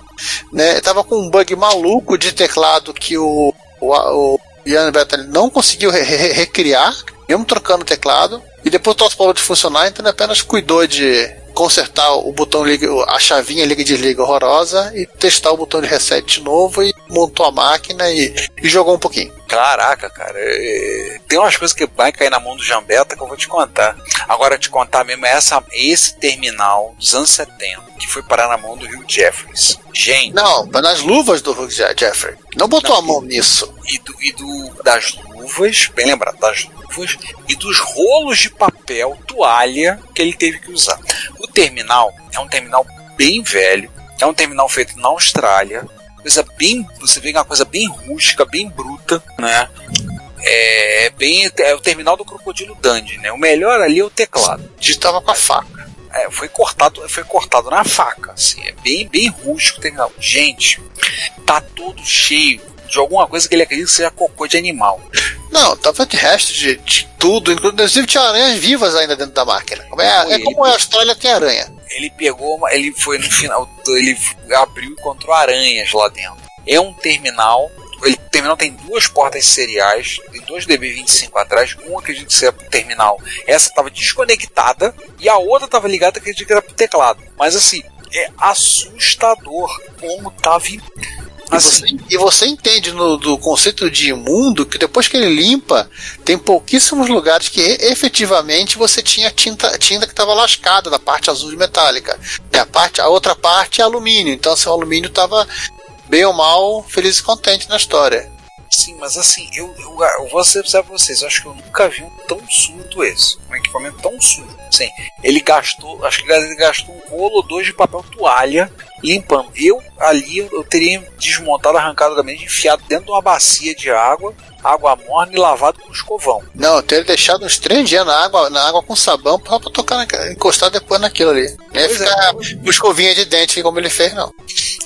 né? Tava com um bug maluco de teclado que o, o, o Ian Beta não conseguiu re- re- recriar, mesmo trocando o teclado. E depois o parou de funcionar, então ele apenas cuidou de consertar o botão liga, a chavinha liga e desliga horrorosa e testar o botão de reset de novo e montou a máquina e, e jogou um pouquinho. Caraca, cara, é- tem umas coisas que vai cair na mão do Jambeta que eu vou te contar. Agora, te contar mesmo é essa, esse terminal dos anos 70 que foi parar na mão do Hugh Jeffries. Gente, Não, mas nas luvas do Hugh Jeffrey. Não botou Não, a mão nisso. e, do, e do- das luvas, bem lembrado, das luvas e dos rolos de papel, toalha que ele teve que usar. Terminal é um terminal bem velho, é um terminal feito na Austrália, coisa bem, você vê é uma coisa bem rústica, bem bruta, né? É bem é o terminal do Crocodilo Dandy, né? O melhor ali é o teclado. Digitava com a faca. É, foi cortado, foi cortado na faca, assim, é bem, bem rústico o terminal. Gente, tá todo cheio de alguma coisa que ele acredita que seja cocô de animal. Não, tava de resto de, de tudo. Inclusive tinha aranhas vivas ainda dentro da máquina. Como é, é como a Austrália tem aranha. Ele pegou, uma- ele foi no final, ele abriu e encontrou aranhas lá dentro. É um terminal. Ele, o terminal tem duas portas seriais, tem dois DB25 atrás. Um acredito que seja pro terminal. Essa estava desconectada e a outra estava ligada, acredito que era pro teclado. Mas assim, é assustador como tava. Em- E Assim, você, e você entende no, do conceito de imundo que depois que ele limpa, tem pouquíssimos lugares que efetivamente você tinha tinta, tinta que estava lascada da parte azul de metálica. E a, parte, a outra parte é alumínio. Então seu alumínio estava bem ou mal feliz e contente na história. Sim, mas assim, eu, eu, eu vou ser pra vocês, eu acho que eu nunca vi um tão sujo esse. Um equipamento tão sujo. Sim, ele gastou, acho que ele gastou um rolo ou dois de papel toalha limpando. Eu ali eu, teria desmontado, arrancado da mesa, enfiado dentro de uma bacia de água, água morna e lavado com escovão. Não, eu teria deixado uns três dias na água, na água com sabão só pra tocar na, encostar depois naquilo ali. Não ia Pois é. ficar com escovinha de dente como ele fez, não.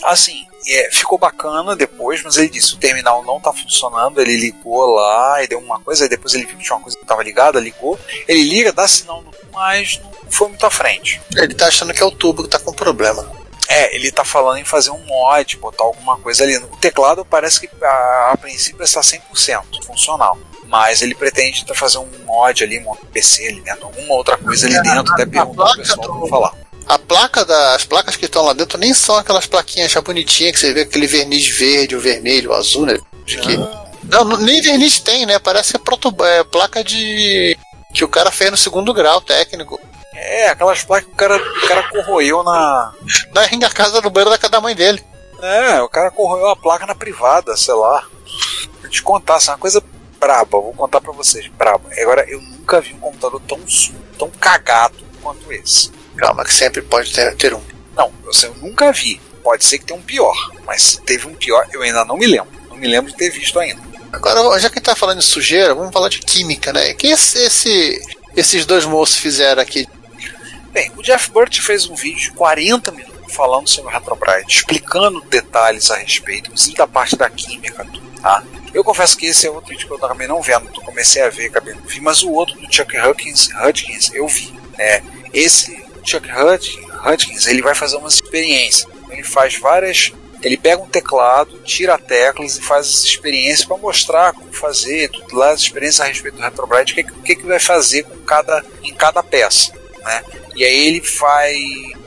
Assim, é, ficou bacana depois, mas ele disse: o terminal não tá funcionando. Ele ligou lá e deu uma coisa, aí depois ele viu que tinha uma coisa que tava ligada, ligou. Ele liga, dá sinal, no- mas não foi muito à frente. Ele tá achando que é o tubo que tá com problema. É, ele tá falando em fazer um mod, botar alguma coisa ali. O teclado parece que a, a princípio está 100% funcional. Mas ele pretende fazer um mod ali, um PC ali dentro, alguma outra coisa ali dentro, até perguntar pro pessoal pra falar. A placa da, as placas que estão lá dentro nem são aquelas plaquinhas já bonitinhas que você vê aquele verniz verde, ou vermelho, ou azul, né? Que... Não, não, nem verniz tem, né? Parece que é, proto, é placa de. que o cara fez no segundo grau técnico. É, aquelas placas que o cara, o cara corroeu na. Na ringa casa do banheiro da casa da mãe dele. É, o cara corroeu a placa na privada, sei lá. Vou te contar, isso é uma coisa braba, vou contar pra vocês, braba. Agora, eu nunca vi um computador tão tão cagado quanto esse. Calma, que sempre pode ter, ter um. Não, eu, nunca vi. Pode ser que tenha um pior, mas se teve um pior, eu ainda não me lembro. Não me lembro de ter visto ainda. Agora, já que tá falando de sujeira, vamos falar de química, né? O que esse, esse- esses dois moços fizeram aqui? Bem, o Jeff Burt fez um vídeo de 40 minutos falando sobre o Retrobrite, explicando detalhes a respeito, inclusive da parte da química, tá? Eu confesso que esse é outro vídeo que eu acabei não vendo, eu comecei a ver, acabei não vi, mas o outro do Chuck Hudkins, Hudkins eu vi. É, esse Chuck Hudkins, ele vai fazer umas experiências. Ele faz várias. Ele pega um teclado, tira teclas e faz essa experiência para mostrar como fazer, tudo lá, as experiências a respeito do Retrobrite, o que, que, que vai fazer com cada, em cada peça. Né? E aí ele vai.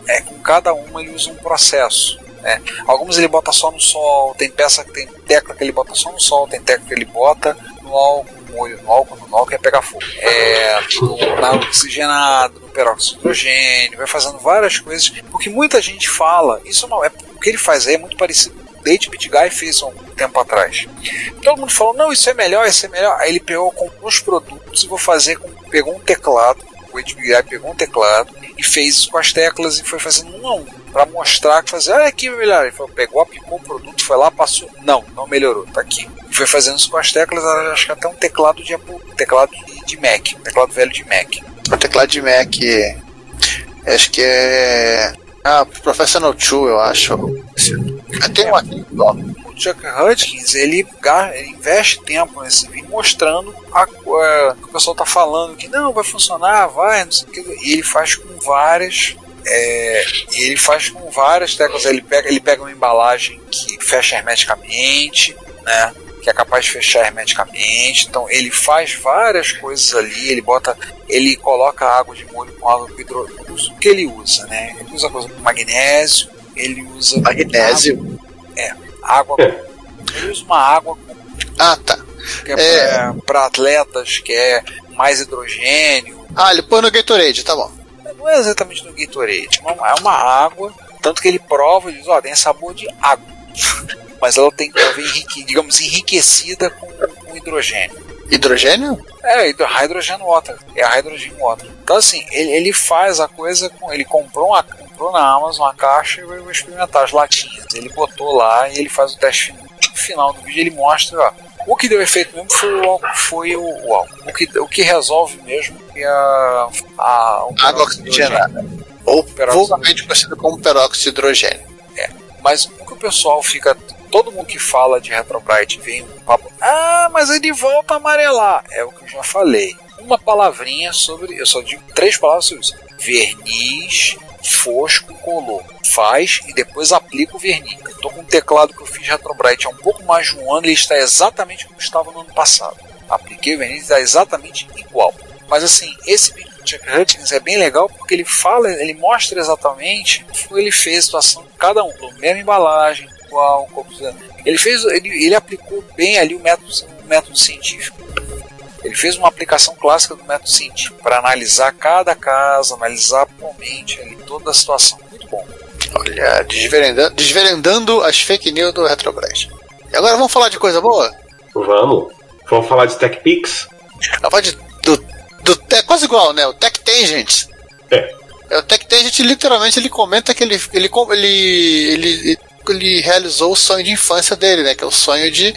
É, com cada uma ele usa um processo. Né? Algumas ele bota só no sol, tem peça que tem tecla que ele bota só no sol, tem tecla que ele bota no álcool, molho, no álcool, no álcool ia pegar fogo. É, no, na oxigenado, no peróxido de hidrogênio, vai fazendo várias coisas, porque muita gente fala, isso não é, o que ele faz aí é muito parecido o Date Guy fez há um tempo atrás. Todo mundo falou, não, isso é melhor, isso é melhor. Aí ele pegou com os produtos e vou fazer com, pegou um teclado, o HBI pegou um teclado e fez isso com as teclas e foi fazendo um a um para mostrar que fazer, olha aqui melhor. Ele falou, pegou, aplicou o produto, foi lá, passou. Não, não melhorou, tá aqui. E foi fazendo isso com as teclas, acho que até um teclado de Apple, teclado de, de Mac, um teclado velho de Mac. O teclado de Mac. Acho que é. Ah, Professional 2, eu acho. Tem um aqui, ó. O Chuck Hudkins, ele, ele investe tempo nesse vídeo mostrando a, a- que o pessoal tá falando que não, vai funcionar, vai, não sei o que. E ele faz com várias. é, ele faz com várias teclas. Ele pega, ele pega uma embalagem que fecha hermeticamente, né? Que é capaz de fechar hermeticamente. Então ele faz várias coisas ali. Ele bota. Ele coloca água de molho com água com hidrogênio. O que ele usa, né? Ele usa coisa com magnésio. Ele usa. Magnésio. água. Ele usa uma água Ah, tá. que é, para atletas, que é mais hidrogênio. Ah, ele põe no Gatorade, tá bom. Não é exatamente no Gatorade, é uma água. Tanto que ele prova e diz: ó, tem sabor de água. *laughs* mas ela tem que enrique- digamos, enriquecida com, com hidrogênio. Hidrogênio? É, hidro- hydrogen water. É a hydrogen water. Então, assim, ele, ele faz a coisa com. Ele comprou, uma, comprou na Amazon uma caixa e vai experimentar as latinhas. Ele botou lá e ele faz o teste final. No final do vídeo ele mostra, ó. O que deu efeito mesmo foi o álcool. Foi o, o álcool. O que, o que resolve mesmo é a. a Água hidrogênio. oxigenada. Ou vulgarmente conhecido como peróxido de hidrogênio. Mas o que o pessoal fica. Todo mundo que fala de Retrobrite vem um papo. Ah, mas ele volta a amarelar. É o que eu já falei. Uma palavrinha sobre. Eu só digo três palavras sobre isso: verniz, fosco, color. Faz e depois aplica o verniz. Eu tô com um teclado que eu fiz Retrobrite há um pouco mais de um ano e ele está exatamente como estava no ano passado. Apliquei o verniz está exatamente igual. Mas assim, esse vídeo do Chuck Hutchins é bem legal porque ele fala, ele mostra exatamente como ele fez a situação de cada um, a mesma embalagem, ele fez, ele, ele aplicou bem ali o método, o método científico. Ele fez uma aplicação clássica do método científico para analisar cada caso, analisar atualmente ali toda a situação. Muito bom. Olha, desverendando, desverendando as fake news do Retrobras. E agora vamos falar de coisa boa? Vamos. Vamos falar de TechPix? Falar de, do, do, é quase igual, né? O Tech Tangent. É. É, O Tech Tangent literalmente ele comenta que ele, ele, ele, ele, ele realizou o sonho de infância dele, né? Que é o sonho de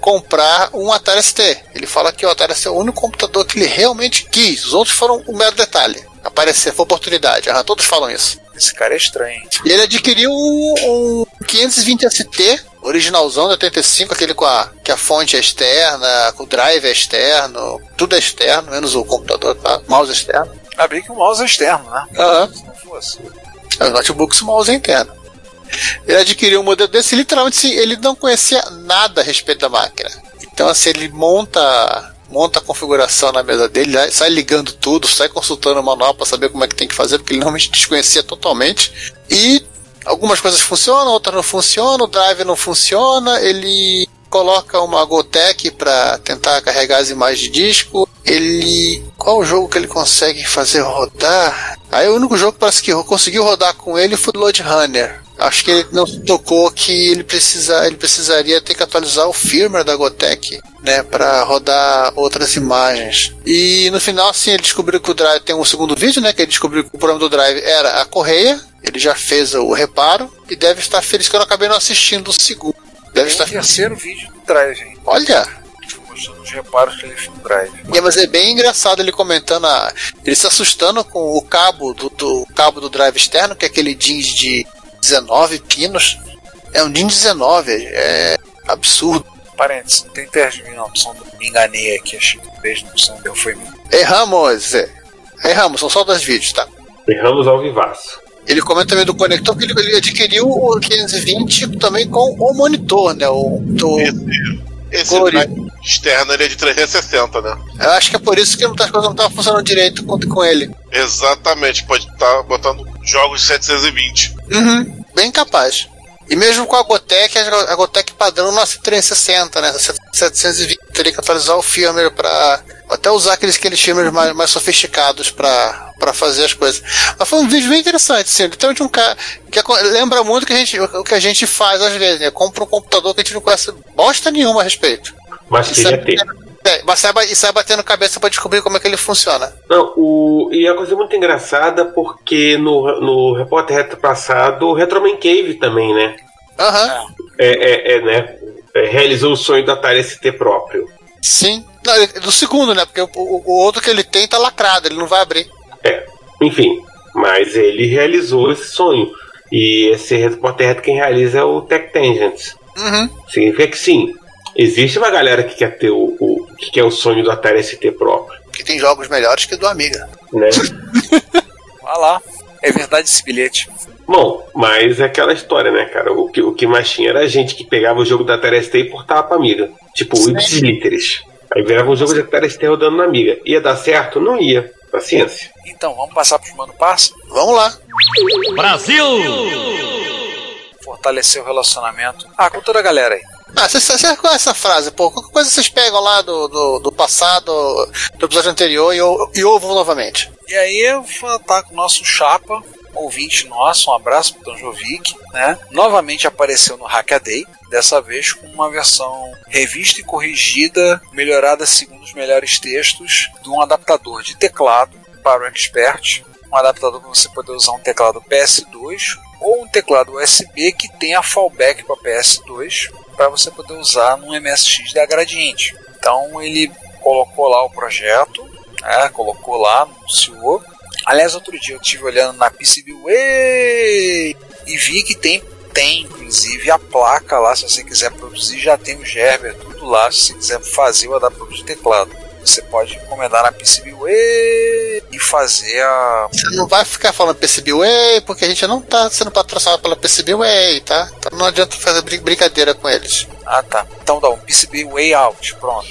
comprar um Atari ST. Ele fala que o Atari ST é o único computador que ele realmente quis. Os outros foram um mero detalhe. Aparecer, foi oportunidade. Ah, todos falam isso. Esse cara é estranho. E ele adquiriu um, um 520 ST, originalzão de 85, aquele com a, que a fonte é externa, com o drive é externo, tudo é externo, menos o computador, tá? Mouse externo. Abri que o mouse é externo, né? Aham. Se não fosse. Os notebooks, o mouse é interno. Ele adquiriu um modelo desse, literalmente, sim, ele não conhecia nada a respeito da máquina. Então, assim, ele monta monta a configuração na mesa dele, né, sai ligando tudo, sai consultando o manual para saber como é que tem que fazer, porque ele realmente desconhecia totalmente. E algumas coisas funcionam, outras não funcionam, o drive não funciona, ele coloca uma Gotec para tentar carregar as imagens de disco. Ele. Qual o jogo que ele consegue fazer rodar? Aí o único jogo que parece que conseguiu rodar com ele foi o Load Runner. Acho que ele não se tocou que ele, precisa, ele precisaria ter que atualizar o firmware da Gotec, né, para rodar outras imagens. E no final, sim, ele descobriu que o drive tem um segundo vídeo, né, que ele descobriu que o problema do drive era a correia. Ele já fez o reparo e deve estar feliz que eu não acabei não assistindo o segundo. Deve Tem estar. o terceiro vídeo do Drive, hein? Olha, Mostrando os reparos que ele fez no Drive. É, mas é bem engraçado ele comentando a, ele se assustando com o cabo do, do cabo do drive externo, que é aquele jeans de 19 pinos. É um jeans 19, é absurdo. Parênteses, não tem mim, não. Só me enganei aqui, achei que o beijo não opção deu foi mim. Erramos, é. Erramos, são só dois vídeos, tá? Erramos ao vivaço. Ele comenta também do conector que ele, ele adquiriu o 520 também com o monitor, né? O, do, Esse, esse Colorido. externo ele é de 360, né? eu acho que é por isso que muitas coisas não estavam funcionando direito com, com ele. Exatamente, pode estar botando jogos de 720. Uhum, bem capaz. E mesmo com a Gotec, a Gotec padrão não é 360, né? 720 teria que atualizar o firmware para até usar aqueles, aqueles firmwares mais, mais sofisticados para para fazer as coisas. Mas foi um vídeo bem interessante, assim, literalmente um cara que lembra muito o que a gente, o que a gente faz às vezes, né? Compra um computador que a gente não conhece bosta nenhuma a respeito. Mas ter. É, mas sai, e sai batendo cabeça para descobrir como é que ele funciona. Não, o, e a coisa muito engraçada porque no, no repórter retro passado, o Retroman Cave também, né? Aham, É, é, é, né? É, realizou o sonho da Atari ST próprio. sim. Não, do segundo, né? Porque o, o- outro que ele tem tá lacrado, ele não vai abrir. É, enfim, mas ele realizou esse sonho. E esse repórter retro quem realiza é o Tech Tangents. Uhum. Significa que sim, existe uma galera que quer ter o, o que quer o sonho do Atari ST próprio, Que tem jogos melhores que o do Amiga. né? *laughs* Vai lá. É verdade esse bilhete. Bom, mas é aquela história, né, cara? O que, o que mais tinha era a gente que pegava o jogo da Atari ST e portava pra amiga. Tipo, o Ipsis Literis. Aí virava um jogo de Atari ST rodando na amiga. Ia dar certo? Não ia. Paciência. Então, vamos passar pros mano passa? Vamos lá. Fortalecer o relacionamento. Ah, com toda a galera aí. Ah, você você essa frase, pô? Qualquer coisa vocês pegam lá do, do, do passado, do episódio anterior e, e ouvam novamente. E aí eu vou estar com o nosso chapa, ouvinte nosso, um abraço pro Tom Jovic, né? Novamente apareceu no Hackaday, dessa vez com uma versão revista e corrigida, melhorada segundo os melhores textos, de um adaptador de teclado para o Expert, um adaptador para você poder usar um teclado PS2 ou um teclado USB que tenha fallback para PS2 para você poder usar num MSX da Gradiente. Então ele colocou lá o projeto, né, colocou lá, anunciou. Aliás, outro dia eu estive olhando na PCBWay e vi que tem, tem inclusive a placa lá, se você quiser produzir, já tem o Gerber, tudo lá, se você quiser fazer o adaptador de teclado. Você pode encomendar na PCBWay e fazer a. Você não vai ficar falando PCBWay, porque a gente não tá sendo patrocinado pela PCBWay, tá? Então não adianta fazer brin- brincadeira com eles. Ah tá. Então dá um PCB Way Out, pronto.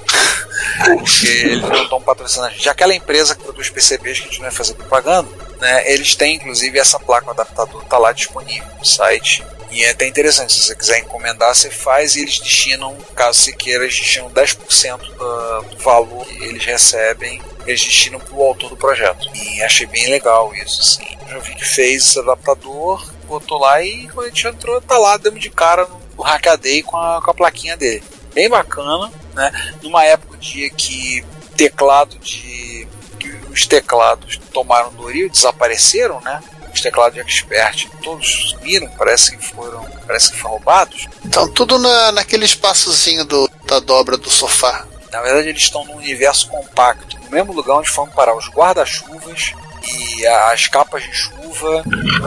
Porque eles não estão patrocinando a gente. Aquela empresa que produz PCBs que a gente não vai fazer propaganda, né? Eles têm inclusive essa placa, o adaptador tá lá disponível no site. E é até interessante, se você quiser encomendar, você faz e eles destinam, caso você queira, eles destinam 10% do, valor que eles recebem, eles destinam para o autor do projeto. E achei bem legal isso, assim. Já vi que fez esse adaptador, botou lá e quando a gente entrou, tá lá, dando de cara no Hackaday com a, com a plaquinha dele. Bem bacana, né? Numa época dia que teclado de. que os teclados tomaram do Rio, desapareceram, né? Os teclados de expert todos sumiram, parece que foram. parece que foram roubados. Então tudo na, naquele espaçozinho do, da dobra do sofá. Na verdade, eles estão num universo compacto, no mesmo lugar onde foram parar os guarda-chuvas e as capas de chuva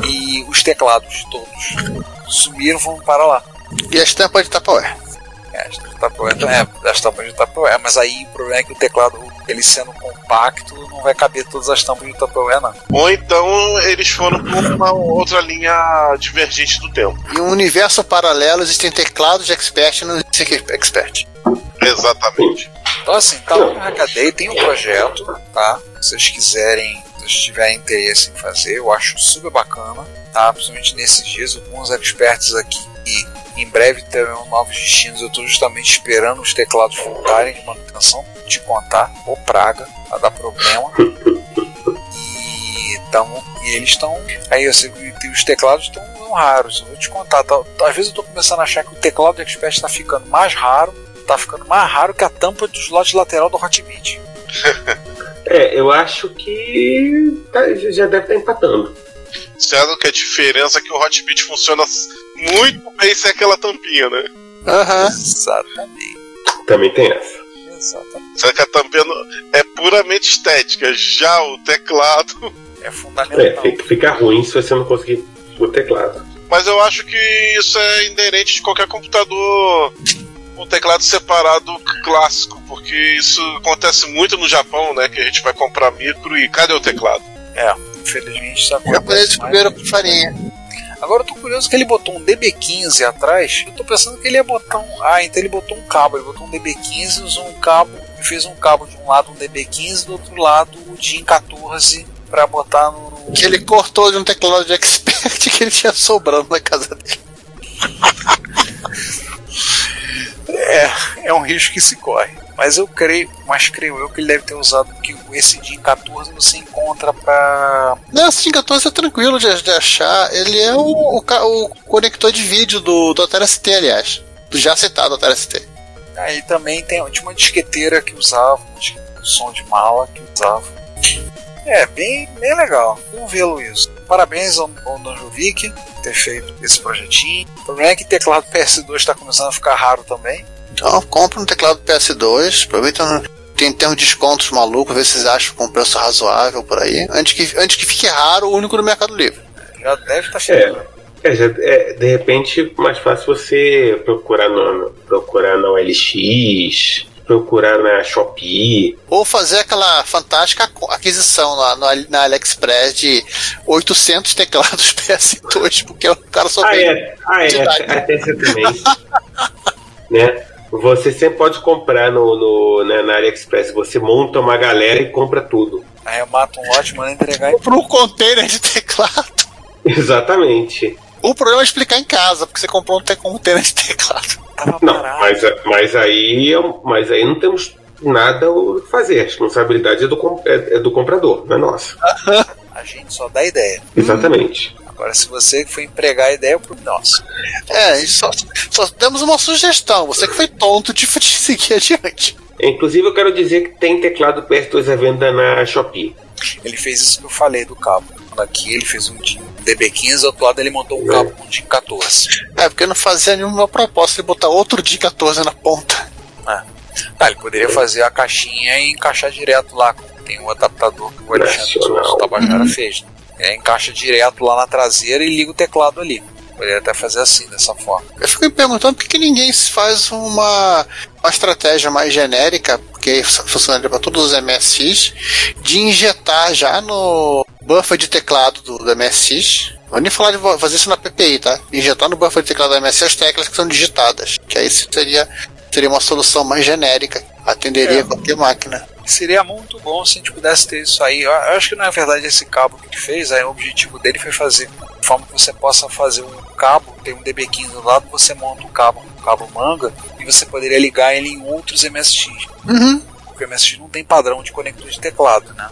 e os teclados todos. Sumiram, vão para lá. E as tampas de Tupperware. É, as tampas de Tupperware, é, as tampas de Tupperware, mas aí o problema é que o teclado, ele sendo compacto, não vai caber todas as tampas de Tupperware, não. Ou então eles foram por uma outra linha divergente do tempo. Em um universo paralelo existem teclados de Expert e não existem Expert. Exatamente. Então assim, tá lá no Hackaday, tem um projeto, tá? Se vocês quiserem, se vocês tiverem interesse em fazer, eu acho super bacana, tá? Principalmente nesses dias, alguns experts aqui e em breve terão novos destinos. Eu estou justamente esperando os teclados voltarem de manutenção, te contar, ou praga, vai dar problema. E, tamo, e eles estão. Aí eu sei que os teclados estão raros. Eu vou te contar. Tá, às vezes eu estou começando a achar que o teclado do Expert está ficando mais raro. Tá ficando mais raro que a tampa do slot lateral do Hotbit. *laughs* É, eu acho que tá- já deve estar empatando. Sendo que a diferença é que o Hotbit funciona muito bem sem aquela tampinha, né? Aham. Exatamente. Também tem essa. Exatamente. Só que a tampinha é puramente estética. Já o teclado. É É, fundamental. fica, fica ruim se você não conseguir o teclado. Mas eu acho que isso é inerente de qualquer computador com teclado separado clássico, porque isso acontece muito no Japão, né? Que a gente vai comprar micro e cadê o teclado? É, infelizmente isso japoneses comeram com farinha. Agora eu tô curioso que ele botou um DB15 atrás. Eu tô pensando que ele ia botar um. Ah, então ele botou um cabo. Ele botou um DB15, usou um cabo e fez um cabo de um lado um DB15, do outro lado o DIN 14 pra botar no. Que ele cortou de um teclado de Expert *laughs* que ele tinha sobrando na casa dele. *laughs* É, é um risco que se corre. Mas eu creio, mas creio eu que ele deve ter usado que esse DIN 14 você encontra pra. Não, assim, 14 é tranquilo de, de achar. Ele é o, o, o conector de vídeo do, do Atari ST, aliás. Do já citado Atari ST. Aí também tem tinha uma disqueteira que usava, de som de mala que usava. É, bem, bem legal. Vamos ver, Luiz. Parabéns ao, ao Danjovic por ter feito esse projetinho. O problema é que o teclado PS2 está começando a ficar raro também. Então, compra um teclado PS2. Aproveita. no- Tem, tem uns descontos malucos, vê se vocês acham com preço razoável por aí. Antes que, antes que fique raro, o único no Mercado Livre. Já deve estar chegando. É, já- é, de repente, mais fácil você procurar no, procurar na OLX, procurar na Shopee. Ou fazer aquela fantástica aqu- aquisição na, na, na AliExpress de 800 teclados *laughs* PS2, porque o cara só Ah, é, ah, é, até essa também. *laughs* né? Você sempre pode comprar no, no, na, na AliExpress. Você monta uma galera e compra tudo. Aí mata um lote, manda entregar Compra um container de teclado. *laughs* Exatamente. O problema é explicar em casa, porque você comprou um te- container de teclado. Tava Não, parado. mas, mas, aí, é mas aí não temos nada a fazer. A responsabilidade é do, é, é do comprador, não é nossa. *laughs* A gente só dá ideia. Exatamente. Agora, se você for empregar a ideia, é pro nosso. É, só, só demos uma sugestão. Você que foi tonto de, de seguir adiante. Inclusive, eu quero dizer que tem teclado PS2 à venda na Shopee. Ele fez isso que eu falei do cabo. Aqui ele fez um DIN DB15, do outro lado ele montou um cabo com DIN 14. É, porque não fazia nenhuma proposta de botar outro dia 14 na ponta. Ah, ele poderia fazer a caixinha e encaixar direto lá. Tem um adaptador que o Alexandre. Souza Tabajara fez. É, encaixa direto lá na traseira e liga o teclado ali. Poderia até fazer assim, dessa forma. Eu fico me perguntando por que que ninguém faz uma, uma estratégia mais genérica, porque funcionaria para todos os MSX, de injetar já no buffer de teclado do, do vou nem falar de fazer isso na PPI, tá? Injetar no buffer de teclado do MSX as teclas que são digitadas. Que aí seria, seria uma solução mais genérica. Atenderia É. qualquer máquina. Seria muito bom se a gente pudesse ter isso aí. Eu eu acho que na verdade esse cabo que ele fez, aí, o objetivo dele foi fazer de forma que você possa fazer um cabo, tem um DB15 do lado, você monta um cabo, um cabo manga, e você poderia ligar ele em outros MSX. Uhum. Porque o MSX não tem padrão de conector de teclado, né?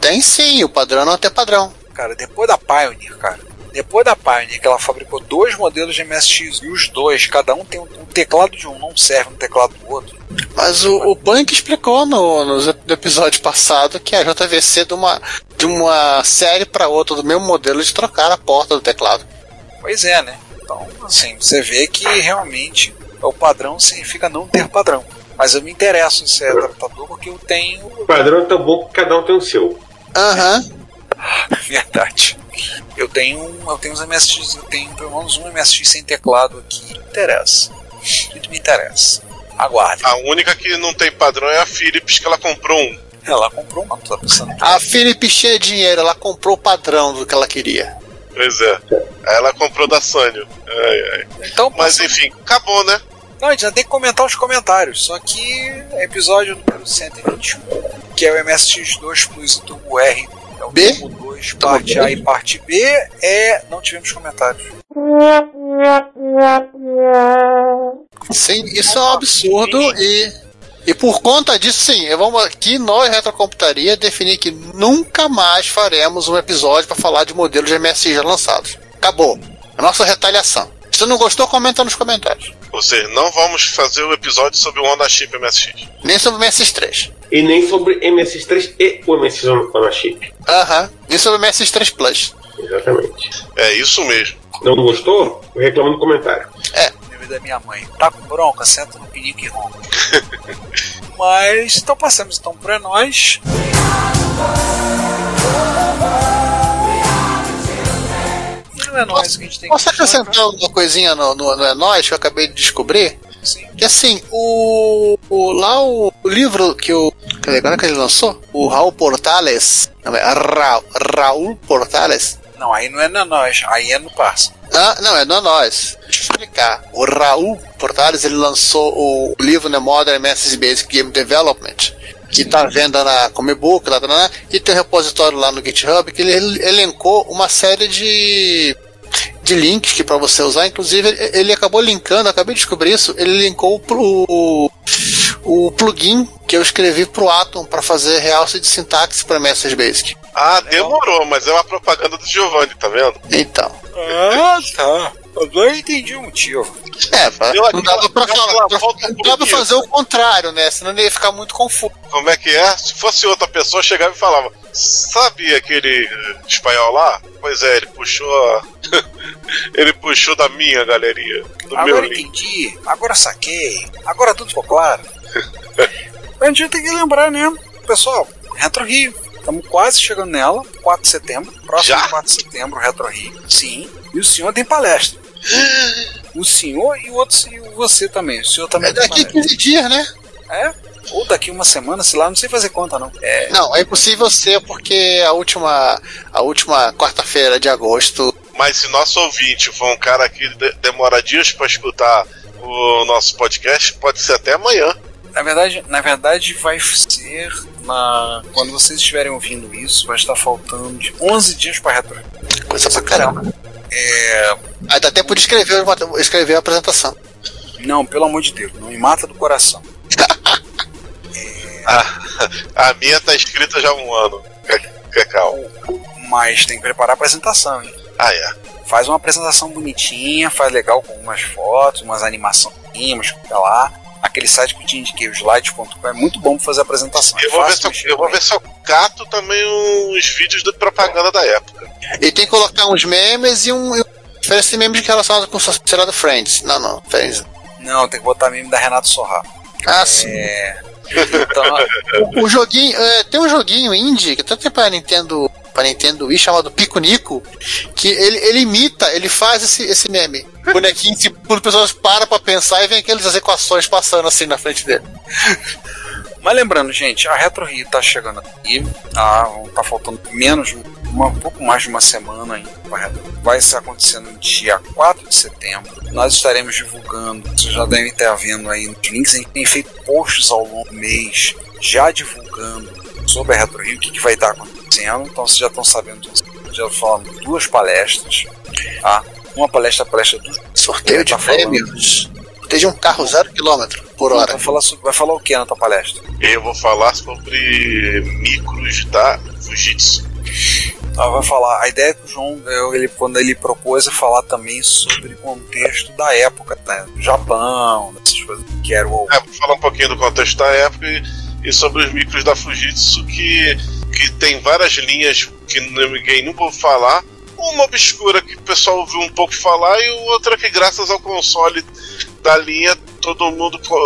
Tem sim, o padrão não é até padrão. Cara, depois da Pioneer, cara, depois da Pioneer, que ela fabricou dois modelos de MSX, e os dois, cada um tem um, um teclado de um, não serve no teclado do outro. Mas o, o Punk explicou no, no episódio passado que a JVC de uma, de uma série para outra do mesmo modelo de trocar a porta do teclado. Pois é, né? Então, assim, você vê que realmente O padrão significa não ter padrão. Mas eu me interesso em ser adaptador porque eu tenho. O padrão é tão bom que cada um tem o seu. Aham. *laughs* Verdade. Eu tenho, eu tenho uns MSX, eu tenho pelo menos um MSX sem teclado aqui. Me interessa. Muito me interessa. Aguarde. A única que não tem padrão é a Philips, que ela comprou um. Ela comprou uma, tá pensando. A Philips tinha dinheiro, ela comprou o padrão do que ela queria. Pois é. Aí ela comprou da Sanyo. Ai. Então, Mas passando- enfim, acabou, né? Não, a gente já tem que comentar os comentários. Só que é episódio número 121, que é o MSX2 Plus e Turbo R. É o B? Turbo 2, parte A e parte B. É. Não tivemos comentários. Sim, isso é um absurdo e. E por conta disso, sim, vamos aqui, nós, Retrocomputaria, definir que nunca mais faremos um episódio para falar de modelos de MSI já lançados. Acabou. A nossa retaliação. Se você não gostou, comenta nos comentários. Ou seja, não vamos fazer o episódio sobre o Honda Chip MSX. Nem sobre o MSX3. E nem sobre MSX3 e o MSX on chip. Aham. Nem sobre o MSX3 Plus. Exatamente. É isso mesmo. Não gostou? Reclama no comentário. Nome da minha mãe. Tá com bronca? Senta no pinico e ronca. Mas então passamos então para nós. Não é nós que a gente tem Posso acrescentar uma coisinha no, no, no É Nóis que eu acabei de descobrir? Sim. Que assim, o, o- lá o, o livro que o. Cadê? Quando é que ele lançou? O Raul Portales. Não, é Ra, Raul Portales. Não, aí não é na nós, aí é no parça. Ah, não, é não nós. Deixa eu explicar. O Raul Portales ele lançou o livro né, Modern MS Basic Game Development, que está à venda na Comic Book, lá, lá, lá, e tem um repositório lá no GitHub que ele elencou uma série de de links que para você usar, inclusive ele acabou linkando, acabei de descobrir isso, ele linkou pro o plugin que eu escrevi pro Atom para fazer realce de sintaxe para MS Basic. Ah, demorou, mas é uma propaganda do Giovanni, tá vendo? Então, Ah, tá. Agora eu entendi o motivo. é, Deu não dava pra falar, pra- dava fazer o contrário, né? Senão ele ia ficar muito confuso. Como é que é? Se fosse outra pessoa, chegava e falava: Sabe aquele espanhol lá? Pois é, ele puxou. *laughs* ele puxou da minha galeria. Do meu Agora link. entendi, agora saquei, agora tudo ficou claro. A gente tem que lembrar, né? Pessoal, Retro Rio. Estamos quase chegando nela, 4 de setembro. Próximo Já? 4 de setembro, Retro Rio. Sim. E o senhor tem palestra. *gasps* O senhor e o outro e você também. O senhor também É tem daqui palestra. 15 dias, né? É? Ou daqui uma semana, sei lá, não sei fazer conta não. É, Não, é impossível ser porque a última, a última quarta-feira de agosto. Mas se nosso ouvinte for um cara que de- demora dias pra escutar o nosso podcast, pode ser até amanhã. Na verdade, na verdade vai ser na quando vocês estiverem ouvindo isso, vai estar faltando de 11 dias para retro. Coisa pra caramba. É, Aí dá tempo de escrever, escrever a apresentação. não, pelo amor de Deus, não me mata do coração. *laughs* A minha tá escrita já há um ano. Cacau. Mas tem que preparar a apresentação, hein? Ah, é. Faz uma apresentação bonitinha, faz legal com umas fotos, umas animações, fica lá. Aquele site que eu te indiquei, o slide.com, é muito bom para fazer a apresentação. É Eu vou, ver se eu, eu vou ver se eu cato também uns vídeos de propaganda da época. E tem que colocar uns memes e um. Oferece memes relacionados com o Sociedade Friends. Não, não, Friends. Não, tem que botar meme da Renato Sorra. Ah, sim. É. Então, O joguinho. é, tem um joguinho indie que até tem pra Nintendo. Pra Nintendo Wii chamado Pico Nico. Que ele, ele imita, ele faz esse, esse meme. Bonequinho, quando as pessoas param pra pensar e vem aquelas equações passando assim na frente dele. Mas lembrando, gente, a Retro Rio tá chegando aqui, tá, tá faltando menos, uma, um pouco mais de uma semana ainda. Vai ser acontecendo no dia 4 de setembro. Nós estaremos divulgando, vocês já devem estar vendo aí nos links, a gente tem feito posts ao longo do mês, já divulgando sobre a Retro Rio, o que, que vai estar acontecendo. Então vocês já estão sabendo disso. Já falando duas palestras, tá? Uma palestra, a palestra do Sorteio de Tá prêmios. Desde um carro zero quilômetro por hora. Vai falar, sobre- vai falar o que na tua palestra? Eu vou falar sobre micros da Fujitsu. Ela vai falar, a ideia que o João, eu- ele, quando ele propôs, é falar também sobre o contexto da época, né? do Japão, dessas coisas, que era o. É, vou falar um pouquinho do contexto da época e, e sobre os micros da Fujitsu, que, que tem várias linhas que ninguém nunca ouviu falar. Uma obscura que o pessoal ouviu um pouco falar e outra que, graças ao console da linha, todo mundo pô,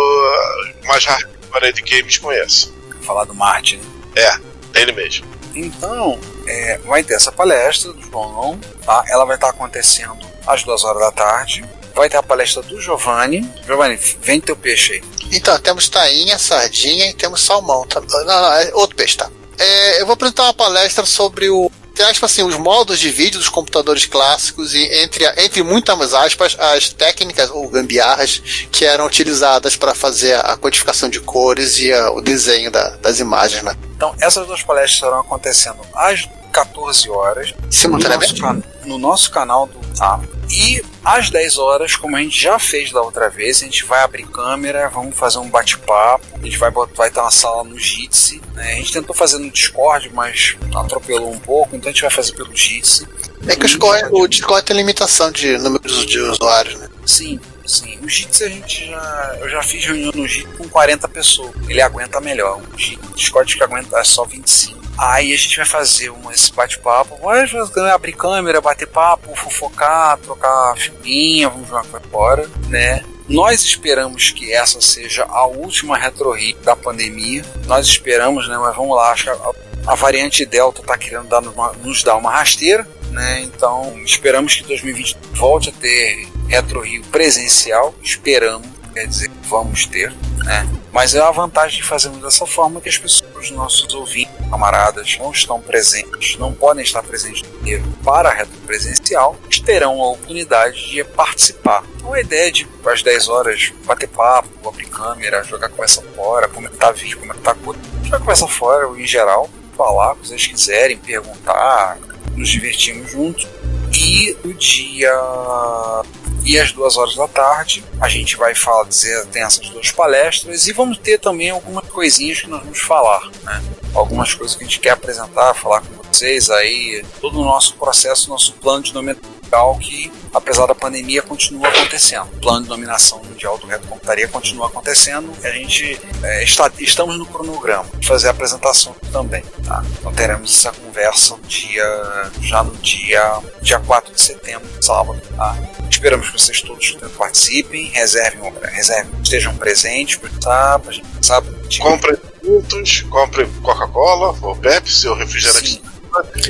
mais hardcore de games conhece. Falar do Martin. É, ele mesmo. Então, é, vai ter essa palestra do João, tá? Ela vai estar acontecendo às duas horas da tarde. Vai ter a palestra do Giovanni. Giovanni, vem teu peixe aí. Então, temos tainha, sardinha e temos salmão. Tá? Não, não, é outro peixe, tá? É, eu vou apresentar uma palestra sobre o aspas, assim, os modos de vídeo dos computadores clássicos e entre, entre muitas aspas, as técnicas ou gambiarras que eram utilizadas para fazer a codificação de cores e a, o desenho da, das imagens, né? Então, essas duas palestras estarão acontecendo às 14 horas Simultaneamente? no nosso, no nosso canal do tá? E às 10 horas, como a gente já fez da outra vez, a gente vai abrir câmera, vamos fazer um bate-papo, a gente vai, bot- vai estar na sala no Jitsi. Né? A gente tentou fazer no Discord, mas atropelou um pouco, então a gente vai fazer pelo Jitsi. É que o Discord, o Discord tem limitação de número de usuários, né? Sim, sim. O Jitsi a gente já. Eu já fiz reunião no Jitsi com 40 pessoas. Ele aguenta melhor. O Jitsi- o Discord que aguenta é só 25. Aí a gente vai fazer um, esse bate-papo, fazer- abrir câmera, bater papo, fofocar, trocar figurinha, vamos jogar pra fora, né? Nós esperamos que essa seja a última retro da pandemia. Nós esperamos, né? Mas vamos lá, acho que a, a variante Delta tá querendo dar uma- nos dar uma rasteira, né? Então esperamos que 2020 volte a ter Retro Rio presencial. Esperamos, quer dizer, vamos ter, né? Mas é a vantagem de fazermos dessa forma que as pessoas, os nossos ouvintes, camaradas, não estão presentes, não podem estar presentes dia para a retro presencial, terão a oportunidade de participar. Então a ideia de às 10 horas bater papo, abrir câmera, jogar conversa fora, comentar vídeo, comentar coisa, jogar conversa fora em geral, falar o que vocês quiserem, perguntar, nos divertimos juntos. E no dia e às duas horas da tarde a gente vai falar, dizer, tem essas duas palestras e vamos ter também algumas coisinhas que nós vamos falar, né? Algumas coisas que a gente quer apresentar, falar com vocês aí, todo o nosso processo, nosso plano de nomenclatura que, apesar da pandemia, continua acontecendo. O plano de dominação mundial do Reto Computaria continua acontecendo. A gente é, está, estamos no cronograma de fazer a apresentação também. Tá? Então teremos essa conversa no dia, já no dia, dia 4 de setembro, sábado. Tá? Esperamos que vocês todos participem, reservem, reservem estejam presentes, tá? pra gente sabe, Comprem produtos, comprem Coca-Cola, ou Pepsi, ou refrigerante.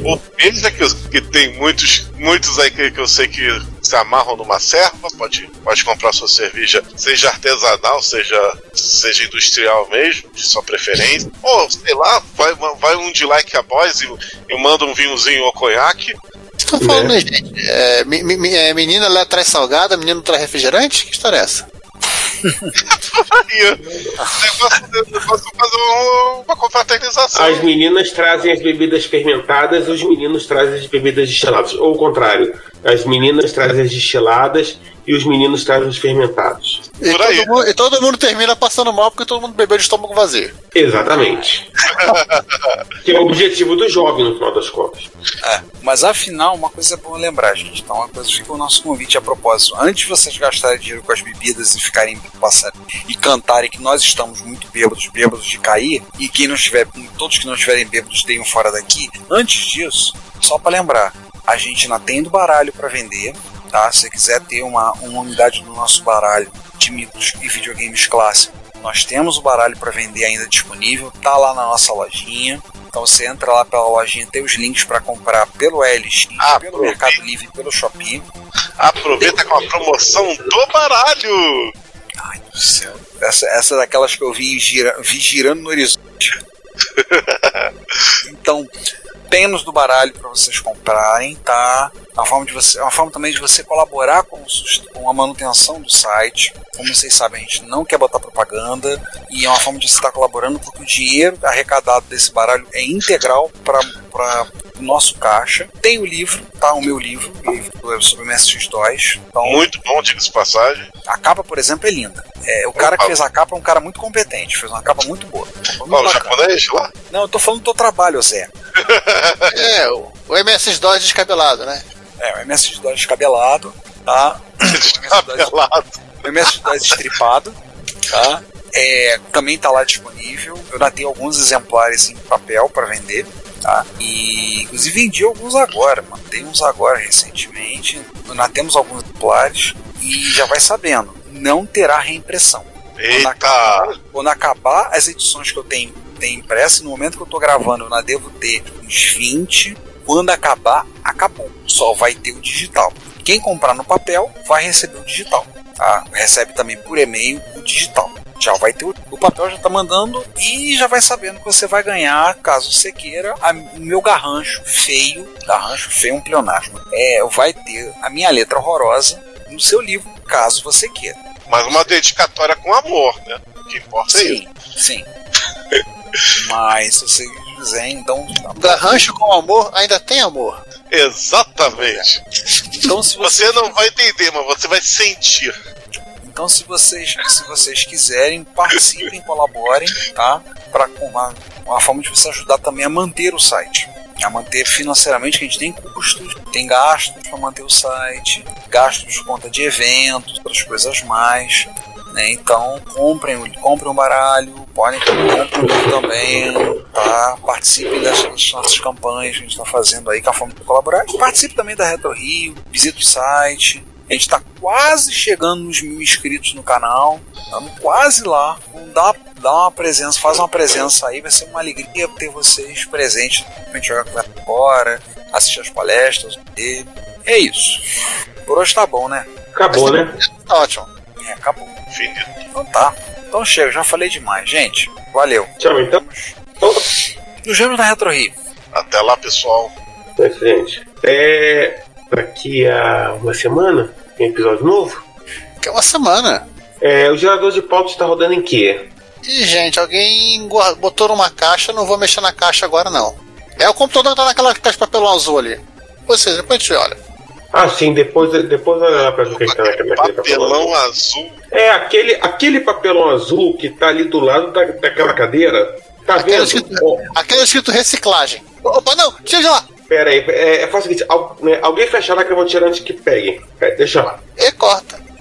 Ou Beija, que, que tem muitos, muitos aí que, que eu sei que se amarram numa serva, pode, pode comprar sua cerveja, seja artesanal, seja, seja industrial mesmo, de sua preferência. Ou, sei lá, vai, vai um de like a boys e, e manda um vinhozinho ou conhaque. Vocês estão falando, né, gente? É, me- me- é, menina lá traz salgada, menino traz refrigerante? Que história é essa? Fazer um- uma confraternização. As meninas trazem as bebidas fermentadas, os meninos trazem as bebidas destiladas. Ou o contrário, as meninas trazem as destiladas e os meninos trazem os fermentados. E Por aí. todo, mundo, e todo mundo termina passando mal porque todo mundo bebeu de estômago vazio. Exatamente. *laughs* que é o objetivo do jovem, no final das contas. É, mas afinal, uma coisa é bom lembrar, gente. Então, uma coisa fica o nosso convite a propósito. Antes de vocês gastarem dinheiro com as bebidas e ficarem passando e cantarem que nós estamos muito bêbados, bêbados de cair, e quem não estiver, todos que não estiverem bêbados tenham fora daqui. Antes disso, só para lembrar, a gente ainda tem do baralho para vender, tá? Se você quiser ter uma, uma unidade do nosso baralho de mitos e videogames clássicos, nós temos o baralho para vender ainda disponível, tá lá na nossa lojinha. Então você entra lá pela lojinha, tem os links para comprar pelo LX, pelo. Mercado Livre e pelo Shopee. Aproveita com a promoção do baralho! Ai do céu. Essa, essa é daquelas que eu vi, gira, vi girando no horizonte. *laughs* então, temos do baralho para vocês comprarem, tá? É uma forma, de você, é uma forma também de você colaborar com, o com a manutenção do site. Como vocês sabem, a gente não quer botar propaganda e é uma forma de você estar colaborando porque o dinheiro arrecadado desse baralho é integral para o nosso caixa. Tem o livro, tá? O meu livro, o livro sobre MSX2. Então, Muito bom, diga-se de passagem. a capa, por exemplo, é linda. É, o cara que fez a capa é um cara muito competente, fez uma capa muito boa. Muito o japonês lá? Não, eu tô falando do teu trabalho, Zé. *laughs* É, o, o MS-DOS descabelado, né? É, o MS2 descabelado, tá? *coughs* Descabelado. O MS2 estripado, tá? É, também tá lá disponível. Eu ainda tenho alguns exemplares em papel para vender, tá? E inclusive vendi alguns agora, mandei uns agora recentemente. Nós temos alguns exemplares e já vai sabendo. não terá reimpressão. Quando Eita! acabar, quando acabar as edições que eu tenho, tenho impressa, no momento que eu tô gravando, eu ainda devo ter uns 20. Quando acabar, acabou. Só vai ter o digital. Quem comprar no papel vai receber o digital. Tá? Recebe também por e-mail o digital. Já vai ter o, o papel, já tá mandando e já vai sabendo que você vai ganhar, caso você queira, a- o meu garrancho feio, garrancho feio é um pleonasmo. É, vai ter a minha letra horrorosa no seu livro, caso você queira. Mas uma dedicatória com amor, né? O que importa é isso. Sim, sim. *laughs* Mas se você quiser, então. Garrancho com amor ainda tem amor. Exatamente. Então se você, Você não vai entender, mas você vai sentir. então se vocês, se vocês quiserem, participem, colaborem, tá? Para uma, uma forma de você ajudar também a manter o site. A manter financeiramente, que a gente tem custos, tem gastos para manter o site, gastos de conta de eventos, outras coisas mais. Né? Então comprem, comprem um baralho, podem o livro também, tá? Participem das, das nossas campanhas que a gente está fazendo aí, com a forma de colaborar. Participe também da Retro Rio, visite o site. A gente está quase chegando nos mil inscritos no canal. Estamos quase lá. Vamos dar, dar uma presença, faz uma presença aí. Vai ser uma alegria ter vocês presentes pra gente jogar conversa fora, assistir as palestras. E é isso. Por hoje tá bom, né? Acabou, né? Tá ótimo. Acabou. Finito. Então tá. Então chega, já falei demais. Gente, valeu. Tchau, então. Então, Nos vemos na Retro Rio. Até lá, pessoal. é isso, gente. É. Daqui a uma semana tem episódio novo. Que é uma semana. É, o gerador de pauta está rodando em quê? E, gente, alguém botou numa caixa, não vou mexer na caixa agora, não. É o computador que tá naquela caixa de papelão azul ali. Vocês, depois a gente olha. Ah, sim, depois, depois olha lá pra ver o que está naquele naquele Papelão azul. É aquele, aquele papelão azul que tá ali do lado da, daquela cadeira. Tá Aquele vendo? escrito, Ó, aquele escrito reciclagem. Opa, não, tira de lá. pera aí, é, é faz o seguinte: al- né, alguém fecha lá que eu vou tirar antes que pegue. É, deixa lá. E corta.